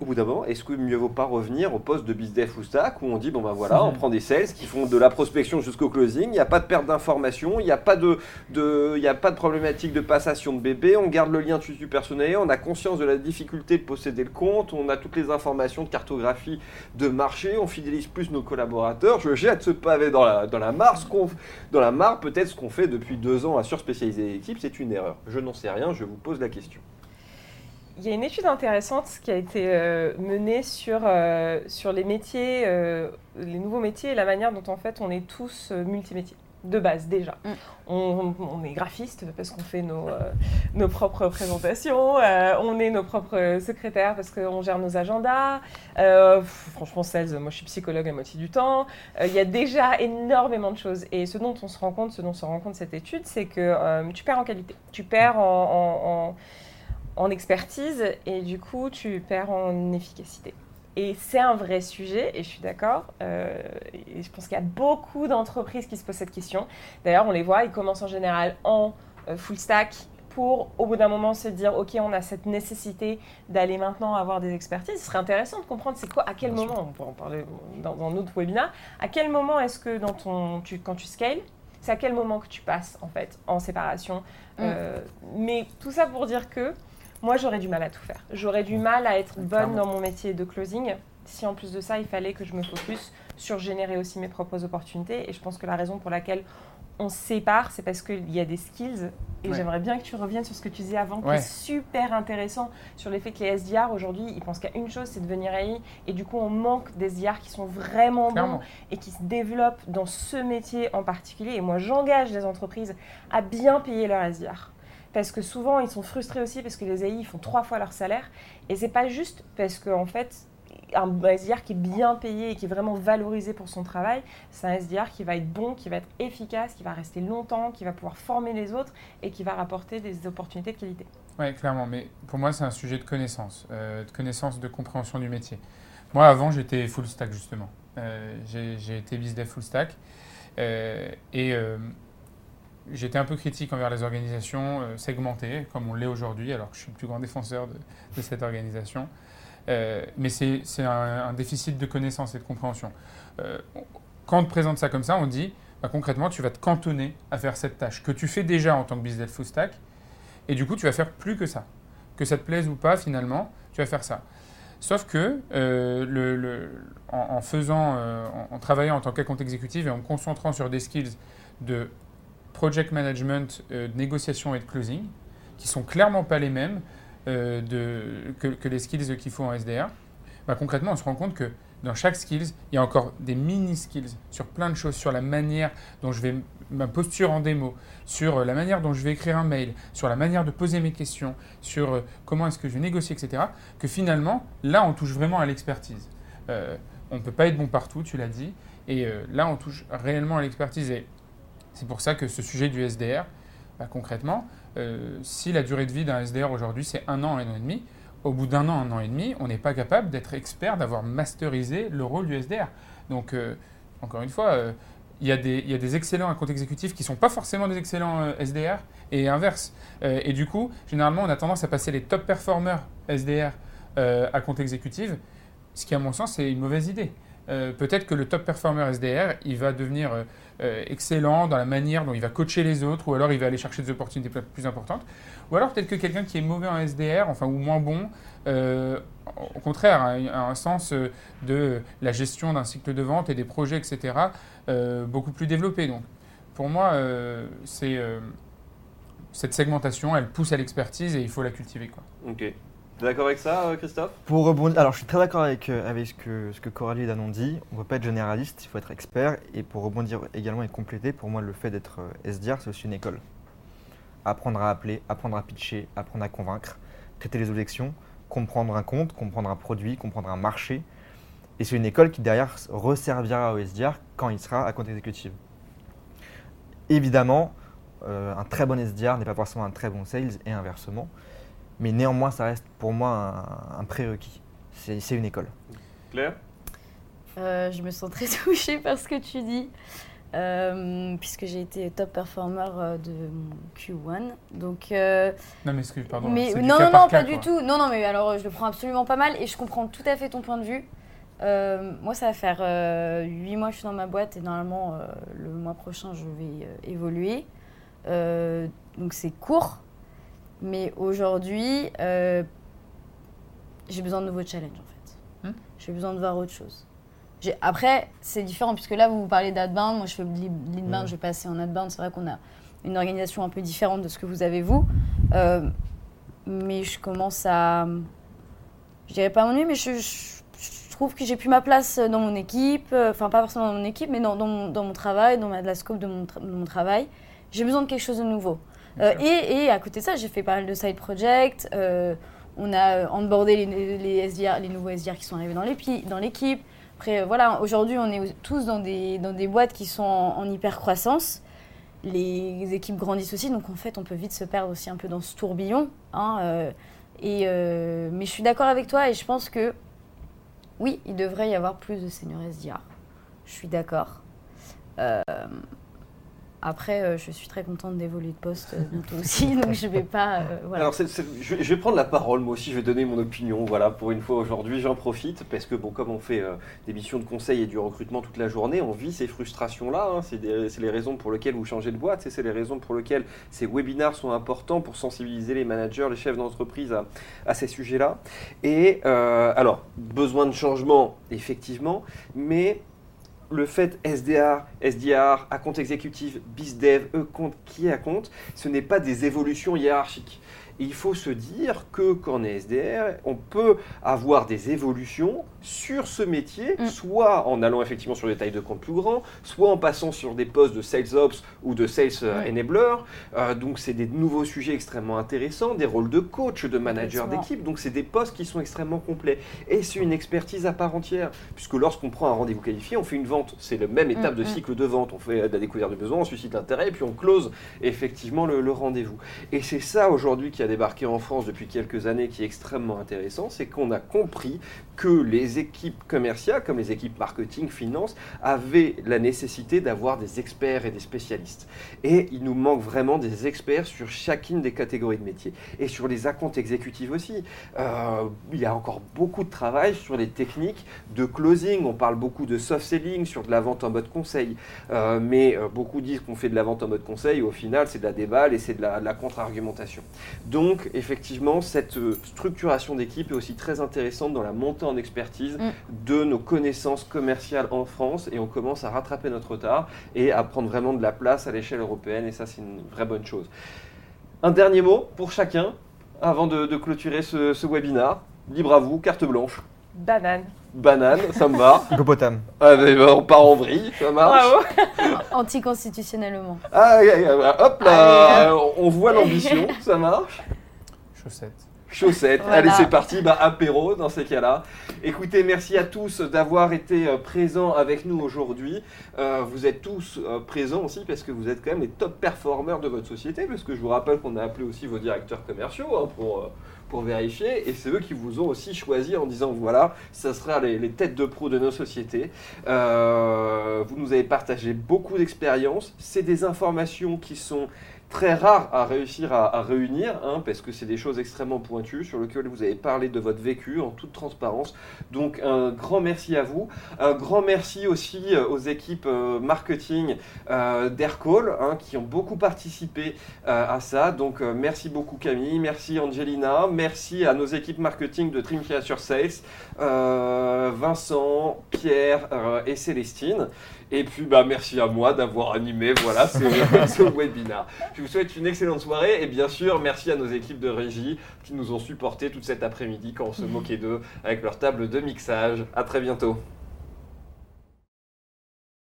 au bout d'un moment, est-ce que mieux vaut pas revenir au poste de bizdev ou stack où on dit bon ben voilà, on prend des sales qui font de la prospection jusqu'au closing, il n'y a pas de perte d'information, il n'y a pas de, de, y a pas de problématique de passation de bébé, on garde le lien du personnel, on a conscience de la difficulté de posséder le compte, on a toutes les informations de cartographie de marché, on fidélise plus nos collaborateurs. Je jette ce pavé dans la, dans la mare, dans la mare peut-être ce qu'on fait depuis deux ans à surspécialiser l'équipe, c'est une erreur. Je n'en sais rien, je vous pose la question. Il y a une étude intéressante qui a été euh, menée sur, euh, sur les métiers, euh, les nouveaux métiers et la manière dont en fait on est tous multimétiers de base déjà. Mm. On, est graphiste parce qu'on fait nos, nos propres présentations, on est nos propres secrétaires parce qu'on gère nos agendas. franchement, 16, moi je suis psychologue à moitié du temps. Il y a déjà énormément de choses. Et ce dont on se rend compte, ce dont se rend compte cette étude, c'est que tu perds en qualité. Tu perds en en expertise et du coup, tu perds en efficacité. Et c'est un vrai sujet, et je suis d'accord. Euh, et je pense qu'il y a beaucoup d'entreprises qui se posent cette question. D'ailleurs, on les voit, ils commencent en général en euh, full stack pour, au bout d'un moment, se dire OK, on a cette nécessité d'aller maintenant avoir des expertises. Ce serait intéressant de comprendre c'est quoi, à quel moment, on pourra en parler dans, dans notre webinaire, à quel moment est-ce que dans ton, tu, quand tu scales, c'est à quel moment que tu passes en fait en séparation. Mm. Euh, mais tout ça pour dire que moi, j'aurais du mal à tout faire. J'aurais du mal à être bonne dans mon métier de closing si en plus de ça, il fallait que je me focus sur générer aussi mes propres opportunités. Et je pense que la raison pour laquelle on se sépare, c'est parce qu'il y a des skills. Et j'aimerais bien que tu reviennes sur ce que tu disais avant, qui est super intéressant, sur l'effet que les SDR aujourd'hui, ils pensent qu'à une chose, c'est devenir AI. Et du coup, on manque des SDR qui sont vraiment bons et qui se développent dans ce métier en particulier. Et moi, j'engage les entreprises à bien payer leur SDR parce que souvent ils sont frustrés aussi parce que les AI font trois fois leur salaire et c'est pas juste parce qu'en en fait un SDR qui est bien payé et qui est vraiment valorisé pour son travail, c'est un SDR qui va être bon, qui va être efficace, qui va rester longtemps, qui va pouvoir former les autres et qui va rapporter des opportunités de qualité. Oui, clairement. Mais pour moi, c'est un sujet de connaissance, euh, de connaissance, de compréhension du métier. Moi, avant, j'étais full stack, justement. Euh, j'ai été business full stack. Euh, et j'étais un peu critique envers les organisations euh, segmentées, comme on l'est aujourd'hui, alors que je suis le plus grand défenseur de, cette organisation. Euh, mais c'est un, déficit de connaissance et de compréhension. Euh, quand on te présente ça comme ça, on dit bah, concrètement, tu vas te cantonner à faire cette tâche que tu fais déjà en tant que business full stack, et du coup, tu vas faire plus que ça. Que ça te plaise ou pas, finalement, tu vas faire ça. Sauf que en, en, travaillant en tant qu'account exécutif et en me concentrant sur des skills de project management, euh, de négociation et de closing, qui sont clairement pas les mêmes euh, que, les skills qu'il faut en SDR, bah, concrètement, on se rend compte que dans chaque skills, il y a encore des mini skills sur plein de choses, sur la manière dont je vais ma posture en démo, sur euh, la manière dont je vais écrire un mail, sur la manière de poser mes questions, sur comment est-ce que je vais négocier, etc. Que finalement, là, on touche vraiment à l'expertise. on ne peut pas être bon partout, tu l'as dit, et là, on touche réellement à l'expertise. C'est pour ça que ce sujet du SDR, bah, concrètement, euh, si la durée de vie d'un SDR aujourd'hui c'est un an, un an et demi, au bout d'un an, un an et demi, on n'est pas capable d'être expert, d'avoir masterisé le rôle du SDR. Donc, euh, encore une fois, euh, il y, a des, excellents compte exécutifs qui ne sont pas forcément des excellents SDR et inverse. et du coup, généralement, on a tendance à passer les top performers SDR à compte exécutif, ce qui, à mon sens, est une mauvaise idée. Peut-être que le top performer SDR, il va devenir euh, excellent dans la manière dont il va coacher les autres, ou alors il va aller chercher des opportunités plus importantes, ou alors peut-être que quelqu'un qui est mauvais en SDR, enfin ou moins bon, euh, au contraire, a, un sens euh, de la gestion d'un cycle de vente et des projets, etc., beaucoup plus développé. Donc, pour moi, c'est cette segmentation, elle pousse à l'expertise et il faut la cultiver. Quoi. Ok. Tu es d'accord avec ça, euh, Christophe? Pour rebondir, alors je suis très d'accord avec, euh, avec ce, que, ce que Coralie et Dan dit. On ne peut pas être généraliste, il faut être expert. Et pour rebondir également et compléter, pour moi, le fait d'être euh, SDR, c'est aussi une école. Apprendre à appeler, apprendre à pitcher, apprendre à convaincre, traiter les objections, comprendre un compte, comprendre un produit, comprendre un marché. Et c'est une école qui derrière resservira au SDR quand il sera à compte exécutif. Évidemment, un très bon SDR n'est pas forcément un très bon sales et inversement. Mais néanmoins, ça reste pour moi un, prérequis. C'est une école. Claire? Euh, Je me sens très touchée par ce que tu dis. Euh, puisque j'ai été top performer euh, de mon Q1. Donc, non, mais excuse, pardon. Mais, non, non, non, pas du tout. Non, non, mais alors je le prends absolument pas mal et je comprends tout à fait ton point de vue. moi, ça va faire 8 mois que je suis dans ma boîte et normalement, le mois prochain, je vais évoluer. donc, c'est court. Mais aujourd'hui, euh, j'ai besoin de nouveaux challenges en fait. Hmm? J'ai besoin de voir autre chose. Après, c'est différent puisque là, vous vous parlez d'adbound. Moi, je fais l'inbound, hmm. je vais passer en adbound. C'est vrai qu'on a une organisation un peu différente de ce que vous avez vous. Euh, mais je commence à. Je dirais pas m'ennuyer, mais je, je, trouve que j'ai plus ma place dans mon équipe. Enfin, pas forcément dans mon équipe, mais dans, dans, mon, dans mon, travail, dans ma, la scope de mon, de mon travail. J'ai besoin de quelque chose de nouveau. Et, et, à côté de ça, j'ai fait pas mal de side projects. on a onboardé les, les, SDR, les nouveaux SDR qui sont arrivés dans l'équipe. Après, voilà, aujourd'hui, on est tous dans des, dans des boîtes qui sont en, en hyper croissance les équipes grandissent aussi, donc en fait, on peut vite se perdre aussi un peu dans ce tourbillon. Hein, euh, et, euh, mais je suis d'accord avec toi et je pense que oui, il devrait y avoir plus de seniors SDR. Je suis d'accord. Euh, après, euh, je suis très contente d'évoluer de poste euh, bientôt aussi, donc je vais pas. Euh, Alors, je, vais prendre la parole, moi aussi, je vais donner mon opinion. Voilà, pour une fois aujourd'hui, j'en profite parce que, bon, comme on fait des missions de conseil et du recrutement toute la journée, on vit ces frustrations-là. Hein. c'est les raisons pour lesquelles vous changez de boîte, c'est les raisons pour lesquelles ces webinars sont importants pour sensibiliser les managers, les chefs d'entreprise à, ces sujets-là. Et alors, besoin de changement, effectivement, mais le fait SDR, SDR, à compte exécutif, BizDev, E-compte, qui est à compte, ce n'est pas des évolutions hiérarchiques. Il faut se dire que quand on est SDR, on peut avoir des évolutions sur ce métier, mm. soit en allant effectivement sur des tailles de compte plus grands, soit en passant sur des postes de sales ops ou de sales euh, enabler. Euh, donc c'est des nouveaux sujets extrêmement intéressants, des rôles de coach, de manager d'équipe. Donc c'est des postes qui sont extrêmement complets. Et c'est une expertise à part entière, puisque lorsqu'on prend un rendez-vous qualifié, on fait une vente. C'est la même étape mm, de mm. cycle de vente. On fait la découverte du besoin, on suscite l'intérêt, et puis on close effectivement le, le rendez-vous. Et c'est ça aujourd'hui qui a débarqué en France depuis quelques années qui est extrêmement intéressant, c'est qu'on a compris que les équipes commerciales, comme les équipes marketing, finance, avaient la nécessité d'avoir des experts et des spécialistes. Et il nous manque vraiment des experts sur chacune des catégories de métiers. Et sur les accounts exécutifs aussi. Euh, il y a encore beaucoup de travail sur les techniques de closing. On parle beaucoup de soft selling, sur de la vente en mode conseil. Euh, mais euh, beaucoup disent qu'on fait de la vente en mode conseil. Au final, c'est de la déballe et c'est de la, la contre-argumentation. Donc, effectivement, cette structuration d'équipe est aussi très intéressante dans la montée en expertise mm. de nos connaissances commerciales en France et on commence à rattraper notre retard et à prendre vraiment de la place à l'échelle européenne et ça c'est une vraie bonne chose. Un dernier mot pour chacun avant de, clôturer ce, ce webinar. Libre à vous, carte blanche. Banane. Banane, ça me va. Hippopotame. Ah, ben, on part en vrille, ça marche. Anticonstitutionnellement. Ah, hop là, on voit l'ambition, ça marche. Chaussettes chaussettes. Allez, c'est parti. Bah, apéro dans ces cas-là. Écoutez, merci à tous d'avoir été euh, présents avec nous aujourd'hui. Euh, vous êtes tous euh, présents aussi parce que vous êtes quand même les top performers de votre société. Parce que je vous rappelle qu'on a appelé aussi vos directeurs commerciaux hein, pour pour vérifier. Et c'est eux qui vous ont aussi choisi en disant voilà, ça sera les, têtes de pro de nos sociétés. vous nous avez partagé beaucoup d'expériences. C'est des informations qui sont très rare à réussir à, réunir, hein, parce que c'est des choses extrêmement pointues sur lesquelles vous avez parlé de votre vécu en toute transparence. Donc un grand merci à vous. Un grand merci aussi euh, aux équipes euh, marketing euh, d'Aircall hein, qui ont beaucoup participé à ça. Donc merci beaucoup Camille, merci Angelina, merci à nos équipes marketing de Dream sur Sales, Vincent, Pierre et Célestine. Et puis, bah, merci à moi d'avoir animé voilà, ce, ce, webinaire. Je vous souhaite une excellente soirée et bien sûr, merci à nos équipes de régie qui nous ont supporté toute cet après-midi quand on se moquait d'eux avec leur table de mixage. À très bientôt.